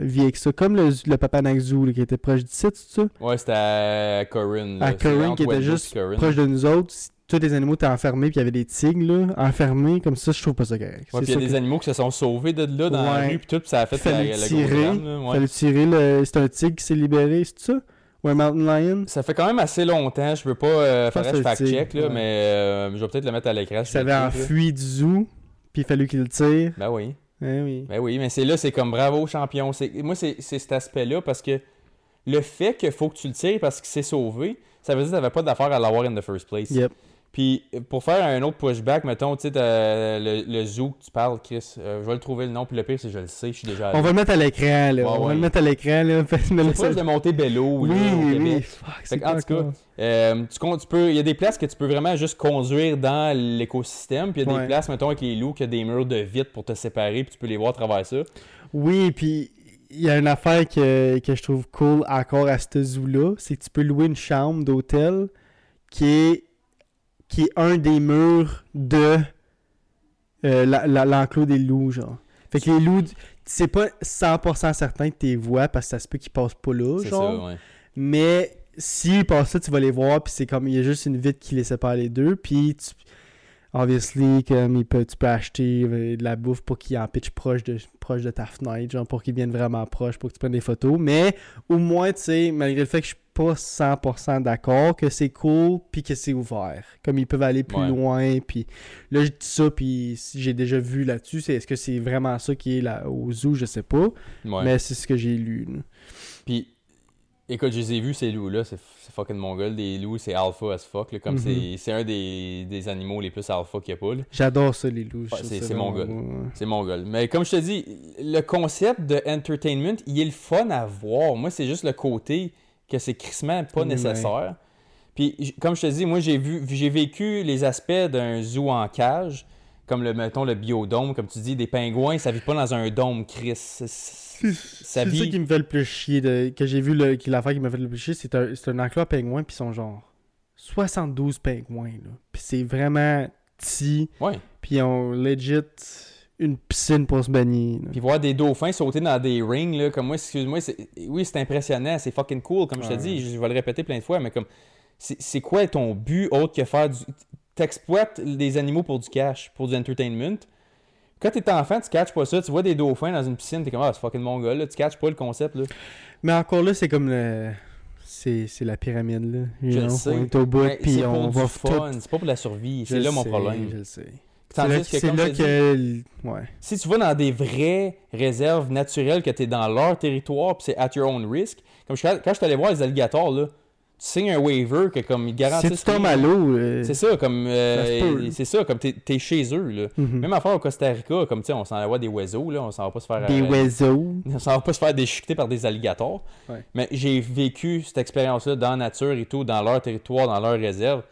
vis avec ça. Comme le, le Papa Zoo, là, qui était proche du site, c'est ça? Ouais, c'était à Corinne. À Corinne, qui était juste proche de nous autres. Tous les animaux étaient enfermés, puis il y avait des tigres, là, enfermés, comme ça, je trouve pas ça correct. Ouais, puis il y a ça des que- animaux qui se sont sauvés de là dans la rue, puis tout, puis ça a fait la, Fallait tirer, drame, là, ouais. Fallait tirer le... C'est un tigre qui s'est libéré, c'est ça? Ou un mountain lion? Ça fait quand même assez longtemps, je veux pas euh, faire un le fact-check, là, mais euh, je vais peut-être le mettre à l'écran. Le trouve, là. enfui du zoo, puis il fallu qu'il le tire. Ben oui. Eh oui. Ben oui, mais c'est là, c'est comme bravo champion. Moi, c'est cet aspect-là parce que le fait qu'il faut que tu le tires parce qu'il s'est sauvé, ça veut dire que t'avais pas d'affaire à l'avoir in the first place. Yep. Puis pour faire un autre pushback, mettons, tu sais, le, le zoo que tu parles, Chris, euh, je vais le trouver le nom, puis le pire, c'est que je le sais, je suis déjà allé. On va le mettre à l'écran, là. Ouais, On va le mettre à l'écran, là. C'est ça- de Montebello, Oui, là, au oui. Québec. Fuck, en tout cas? Euh, tu, peux, il y a des places que tu peux vraiment juste conduire dans l'écosystème, puis il y a Ouais. des places, mettons, avec les loups, qui a des murs de vitre pour te séparer, puis tu peux les voir à travers ça. Oui, puis il y a une affaire que, que je trouve cool encore à ce zoo-là, c'est que tu peux louer une chambre d'hôtel qui est, qui est un des murs de euh, l'enclos des loups, genre. Fait que les loups, c'est pas 100% certain que tu les vois parce que ça se peut qu'ils passent pas là, genre. ça, ouais. Mais s'ils passent là, tu vas les voir, puis c'est comme, il y a juste une vitre qui les sépare les deux, puis tu... Obviously, comme il peut, tu peux acheter euh, de la bouffe pour qu'ils en pitch proche de, proche de ta fenêtre, genre pour qu'ils viennent vraiment proche, pour que tu prennes des photos. Mais au moins, tu sais, malgré le fait que je suis pas 100% d'accord, que c'est cool, puis que c'est ouvert. Comme ils peuvent aller plus Ouais. loin, puis là, je dis ça, puis j'ai déjà vu là-dessus, c'est est-ce que c'est vraiment ça qui est là, au zoo, je sais pas, Ouais. mais c'est ce que j'ai lu. Puis, écoute, je les ai vus, ces loups-là, c'est fucking mongol. Des loups, c'est alpha as fuck. là, comme Mhm. c'est- c'est un des, des animaux les plus alpha qu'il y a pas. J'adore ça, les loups. Ouais, c'est- ça c'est mon vraiment gars. beau, ouais. C'est mongol. Mais comme je te dis, le concept de entertainment, il est le fun à voir. Moi, c'est juste le côté que c'est crissement pas Ouais. nécessaire. Puis, comme je te dis, moi, j'ai vu, j'ai vécu les aspects d'un zoo en cage, comme le, mettons, le biodôme, comme tu dis, des pingouins, ça vit pas dans un dôme, Chris. C'est- Ça qui me fait le plus chier. De... Que j'ai vu le... l'affaire qui m'a fait le plus chier, c'est un, c'est un enclos à pingouins, puis ils sont genre 72 pingouins. Là. Puis c'est vraiment petit, Ouais. puis ils ont legit une piscine pour se baigner. là. Puis voir des dauphins sauter dans des rings, là, comme moi, excuse-moi, c'est- oui, c'est impressionnant, c'est fucking cool, comme je te dis, je, je vais le répéter plein de fois, mais comme, c'est c'est quoi ton but autre que faire du. T'exploites des animaux pour du cash, pour du entertainment. Quand t'es enfant, tu catches pas ça, tu vois des dauphins dans une piscine, t'es comme, ah, c'est fucking mon gars, là, tu catches pas le concept, là. Mais encore là, c'est comme le. C'est, la pyramide, là. you Je le know, sais. On est au bout, puis c'est on va du fun, tout- c'est pas pour la survie, c'est là mon sais, problème. Je le sais. C'est là, que, comme là. Ouais. si tu vas dans des vraies réserves naturelles, que tu es dans leur territoire, puis c'est at your own risk, comme je- quand je suis allé voir les alligators, là, tu signes un waiver que comme ils Si garantissent. tu tombes à l'eau. euh, C'est ça, comme. euh, c'est ça, comme t'es t'es chez eux, là. mhm. Même affaire au Costa Rica, comme tu sais, on s'en va voir des oiseaux, là, on s'en va pas se faire. Des euh, oiseaux. on s'en va pas se faire déchiqueter par des alligators. Ouais. Mais j'ai vécu cette expérience-là dans la nature et tout, dans leur territoire, dans leur réserve.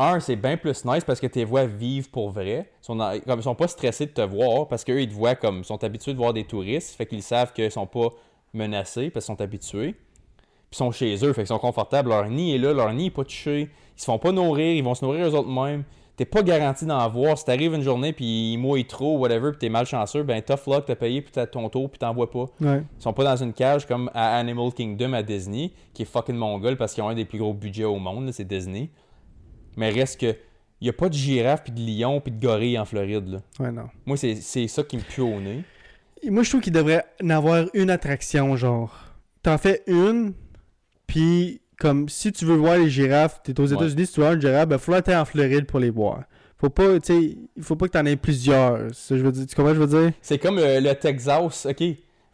Un, c'est bien plus nice parce que tes vois vivent pour vrai. Ils sont, dans- comme, ils sont pas stressés de te voir parce qu'eux, ils te voient comme. Ils sont habitués de voir des touristes. Fait qu'ils savent qu'ils sont pas menacés parce qu'ils sont habitués. Puis ils sont chez eux, fait qu'ils sont confortables. Leur nid est là, leur nid est pas touché. Ils se font pas nourrir, ils vont se nourrir eux autres mêmes. T'es pas garanti d'en voir. Si t'arrives une journée puis ils mouillent trop, whatever, puis t'es malchanceux, ben tough luck, t'as payé puis t'as ton tour puis t'en vois pas. Ouais. Ils sont pas dans une cage comme à Animal Kingdom à Disney, qui est fucking mongol parce qu'ils ont un des plus gros budgets au monde, là, c'est Disney. Mais reste que, y a pas de girafe, puis de lion, puis de gorille en Floride. Là. Ouais, non. Moi, c'est c'est ça qui me pue au nez. Et Moi, je trouve qu'il devrait en avoir une attraction, genre. T'en fais une, puis comme si tu veux voir les girafes, t'es aux Ouais. États-Unis, si tu voir une girafe, ben, faut aller en Floride pour les voir. Faut pas, tu sais, il faut pas que t'en aies plusieurs. Ça, je veux dire, tu comprends, ce que je veux dire? C'est comme euh, le Texas, ok.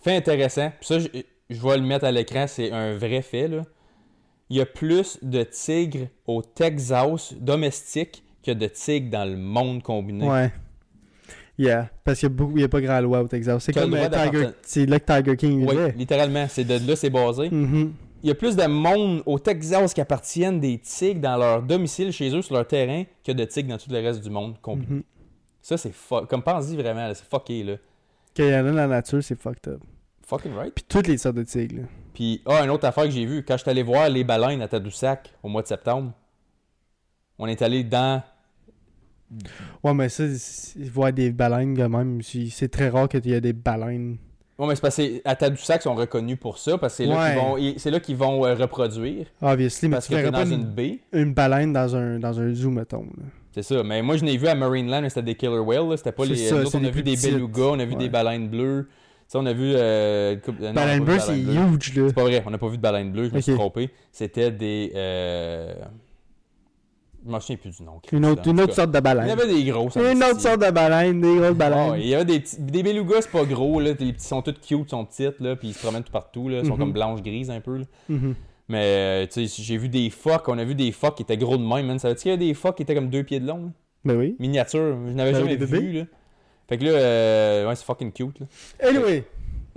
Fait intéressant. Puis ça, je, je vais le mettre à l'écran, c'est un vrai fait, là. Il y a plus de tigres au Texas domestique que de tigres dans le monde combiné. Ouais. Yeah, parce qu'il y a, beaucoup, il y a pas grand loi au Texas. C'est comme le euh, Tiger, c'est là que Tiger King Oui, vivait. littéralement. C'est de là c'est basé. Mhm. Il y a plus de monde au Texas qui appartiennent des tigres dans leur domicile chez eux, sur leur terrain, que de tigres dans tout le reste du monde. Mhm. Ça, c'est fuck. Comme pense-y vraiment, c'est fucké, là. Qu'il y en a dans la nature, c'est fucked up. Fucking right. Puis toutes les sortes de tigres. là. Puis, ah, une autre affaire que j'ai vue, quand je suis allé voir les baleines à Tadoussac au mois de septembre, on est allé dans. Ouais, mais ça, voir des baleines quand même, c'est c'est très rare qu'il y ait des baleines. Bon, mais c'est parce que à Tadoussac, ils sont reconnus pour ça, parce que c'est là Ouais. qu'ils vont, ils- c'est là qu'ils vont euh, reproduire. Obviously, mais Parce tu que dans une, une baie. une baleine dans un, dans un zoo, mettons. C'est ça. Mais moi, je n'ai vu à Marineland, mais c'était des killer whales. C'était pas les. ça, nous autres, on a vu des petites. belugas, on a vu Ouais. des baleines bleues. Ça, on a vu. Euh, non, Baleine bleue, c'est huge, là. C'est pas vrai, on n'a pas vu de baleine bleue, je me suis trompé. C'était des. Euh... Je m'en souviens plus du nom. Une autre, une autre sorte de Il y baleine. avait des gros. ça me Une autre sorte de baleine, des grosses baleines. il y avait des, des belugas, c'est pas gros, là. Les petits sont tous cute, ils sont petites, là. Puis ils se promènent tout partout, là. Ils sont Mhm. comme blanches-grises un peu, là. Mhm. Mais, euh, tu sais, j'ai vu des phoques. On a vu des phoques qui étaient gros de même, man. Savais-tu qu'il y a des phoques qui étaient comme deux pieds de long, là? Ben oui. Miniature. Je n'avais jamais vu, bébés? là. Fait que là, euh, ouais, c'est fucking cute, là. Anyway,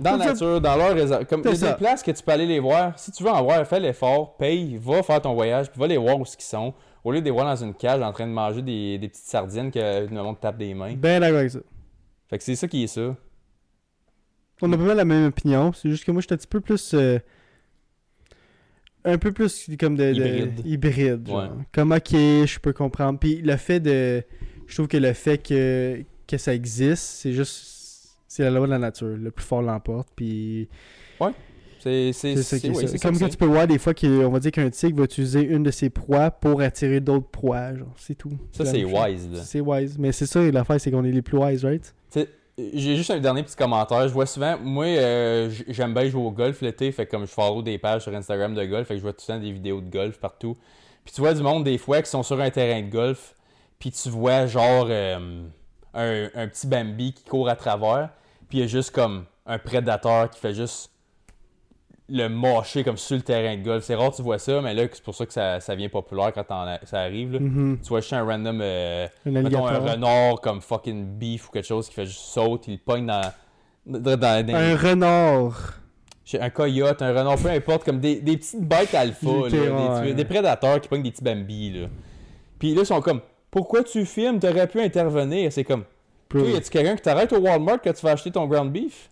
Dans la Ça- nature, dans leur réserve. Comme il y a ça. des places que tu peux aller les voir. Si tu veux en voir, fais l'effort, paye, va faire ton voyage, puis va les voir où ils sont. Au lieu de les voir dans une cage en train de manger des, des petites sardines que le monde tape des mains. ben d'accord avec ça. Fait que c'est ça qui est ça. On a pas mal la même opinion. C'est juste que moi, je suis un petit peu plus. euh, un peu plus comme de. de- Hybride. hybride, genre. Ouais. Comme, ok, je peux comprendre. Puis le fait de. Je trouve que le fait que, que ça existe, c'est juste. C'est la loi de la nature. Le plus fort l'emporte. Puis. C'est c'est c'est Comme que tu peux voir des fois qu'on va dire qu'un tigre va utiliser une de ses proies pour attirer d'autres proies. Genre, c'est tout. Ça, c'est wise, là. C'est wise. Mais c'est ça, l'affaire, c'est qu'on est les plus wise, right? J'ai juste un dernier petit commentaire. Je vois souvent, moi, euh, j'aime bien jouer au golf l'été, fait que comme je follow des pages sur Instagram de golf, fait que je vois tout le temps des vidéos de golf partout. Puis tu vois du monde des fois qui sont sur un terrain de golf, puis tu vois genre euh, un, un petit Bambi qui court à travers, puis il y a juste comme un prédateur qui fait juste le mâcher comme sur le terrain de golf. C'est rare que tu vois ça, mais là, c'est pour ça que ça, ça devient populaire quand ça arrive. là. Mhm. Tu vois juste un random... euh, Un Mettons un alligator. renard comme fucking beef ou quelque chose qui fait juste saute, il pogne dans. dans, dans- dans- Un renard. un coyote, un renard, peu importe, comme des, des petites bêtes alpha, ouais. des, prédateurs qui pognent des petits bambis. Là. Puis là, ils sont comme Pourquoi tu filmes? T'aurais pu intervenir. C'est comme y a-tu quelqu'un qui t'arrête au Walmart quand tu vas acheter ton ground beef?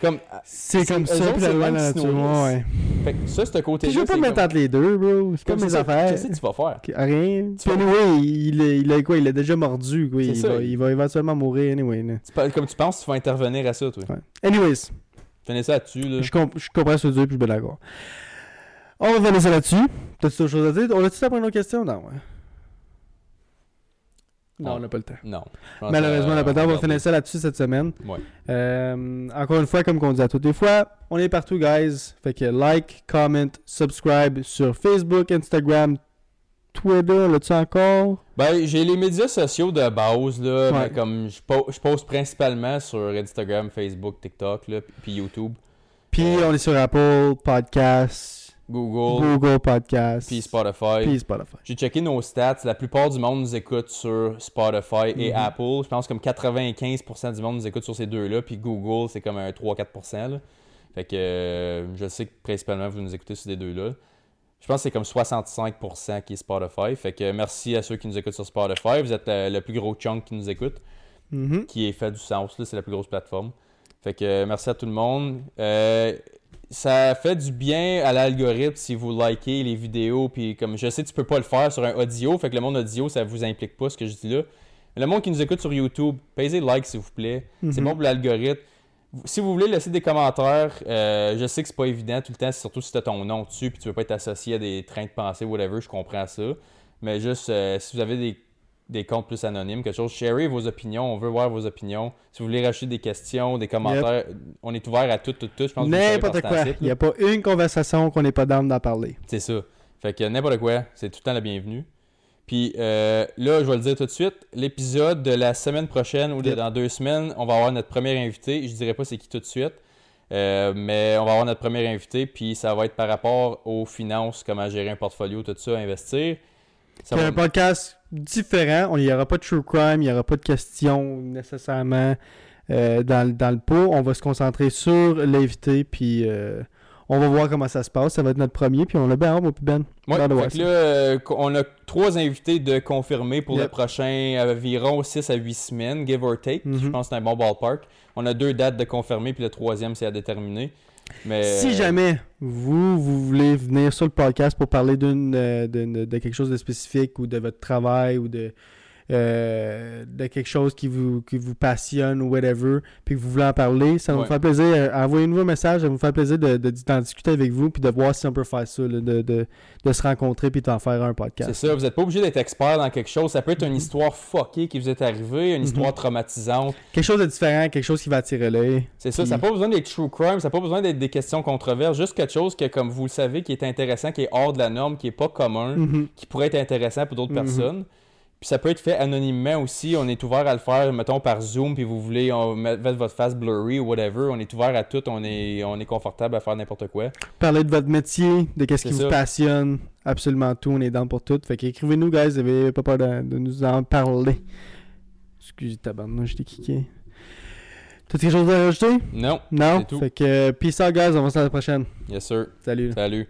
Comme. C'est comme ça, puis la c'est loi de la nature. Ouais. Fait que ça, ce côté Puis je veux pas me mettre entre les deux, bro. C'est pas mes affaires. Qu'est-ce que tu vas faire Rien. Tu anyway, il, est- il a quoi? Il a déjà mordu. Quoi. C'est Il, ça, va, il- va éventuellement mourir anyway. Comme tu penses, tu vas intervenir à ça, toi. Anyways, Tenez ça là-dessus, là. je, comp- je comprends ce que tu dis, puis je suis bien d'accord. On va finir ça là-dessus. T'as-tu autre chose à dire? On a-tu ça pour une autre question? Non, ouais. Non, Ouais. on n'a pas le temps. Non. Malheureusement, on euh, n'a pas le temps. On va regarder. finir ça là-dessus cette semaine. Ouais. Euh, encore une fois, comme on dit à toutes les fois, on est partout, guys. Fait que like, comment, subscribe sur Facebook, Instagram, Twitter, là-tu encore? Ben, j'ai les médias sociaux de base, là, Ouais. mais comme je, po- je poste principalement sur Instagram, Facebook, TikTok, là, puis YouTube, Puis Euh, on est sur Apple Podcasts, Google, Google Podcasts, puis Spotify. puis Spotify. J'ai checké nos stats. La plupart du monde nous écoute sur Spotify et Mhm. Apple. Je pense comme 95% du monde nous écoute sur ces deux-là. Puis Google, c'est comme un 3-4%. là. Fait que euh, je sais que principalement vous nous écoutez sur ces deux-là. Je pense que c'est comme 65% qui est Spotify. Fait que merci à ceux qui nous écoutent sur Spotify. Vous êtes le, le plus gros chunk qui nous écoute, Mhm. qui est fait du sens. C'est la plus grosse plateforme. Fait que euh, merci à tout le monde. Euh, ça fait du bien à l'algorithme si vous likez les vidéos. Puis comme je sais, tu peux pas le faire sur un audio. Fait que le monde audio, ça vous implique pas ce que je dis là. Mais le monde qui nous écoute sur YouTube, payez like s'il vous plaît. C'est Mhm. bon pour l'algorithme. Si vous voulez laisser des commentaires, euh, je sais que c'est pas évident tout le temps, surtout si tu as ton nom dessus puis tu veux pas être associé à des trains de pensée, whatever, je comprends ça. Mais juste, euh, si vous avez des, des comptes plus anonymes, quelque chose, sharez vos opinions, on veut voir vos opinions. Si vous voulez rajouter des questions, des commentaires, on est ouvert à tout, tout, tout. Je pense N'importe quoi. Il n'y a pas une conversation qu'on n'est pas d'âme d'en parler. C'est ça. Fait que n'importe quoi, c'est tout le temps la bienvenue. Puis euh, là, je vais le dire tout de suite, l'épisode de la semaine prochaine ou de, Yep. dans deux semaines, on va avoir notre premier invité. Je dirais pas c'est qui tout de suite, euh, mais on va avoir notre premier invité, puis ça va être par rapport aux finances, comment gérer un portfolio, tout ça, investir. C'est un podcast différent. On- Il n'y aura pas de true crime, il n'y aura pas de questions nécessairement euh, dans, le- dans le pot. On va se concentrer sur l'invité, puis euh, on va voir comment ça se passe. Ça va être notre premier, puis on a bien hâte, puis Ben. Ouais, fait que là, euh, on a trois invités de confirmer pour le Yep. prochain environ 6 à 8 semaines, give or take. Je Mhm. pense que c'est un bon ballpark. On a deux dates de confirmer, puis le troisième, c'est à déterminer. Mais, Si jamais vous, vous voulez venir sur le podcast pour parler d'une, euh, d'une- de quelque chose de spécifique ou de votre travail ou de, euh, de quelque chose qui vous, qui vous passionne ou whatever, puis que vous voulez en parler, ça va Ouais. nous faire plaisir. Euh, Envoyez-nous un message, ça va nous faire plaisir de, de- d'en discuter avec vous puis de voir si on peut faire ça, là, de, de, de se rencontrer puis d'en faire un C'est podcast. ça, vous n'êtes pas obligé d'être expert dans quelque chose. Ça peut être une histoire fuckée qui vous est arrivée, une Mhm. histoire traumatisante. Quelque chose de différent, quelque chose qui va attirer l'œil. C'est ça, Puis- ça n'a pas besoin d'être true crime, ça n'a pas besoin d'être des questions controverses, juste quelque chose que, comme vous le savez, qui est intéressant, qui est hors de la norme, qui est pas commun, Mhm. qui pourrait être intéressant pour d'autres personnes. Puis ça peut être fait anonymement aussi. On est ouvert à le faire, mettons, par Zoom, puis vous voulez on, mettre votre face blurry ou whatever. On est ouvert à tout, on est, on est confortable à faire n'importe quoi. Parler de votre métier, de qu'est-ce qui vous passionne, absolument tout, on est dans pour tout. Fait qu'écrivez-nous, guys, vous avez pas peur de, de nous en parler. Excusez tabarnak, je t'ai kické. T'as quelque chose à rajouter? Non, Non? Tout. Fait que, peace out, guys, on va se voir la prochaine. yes sir. Salut. Salut.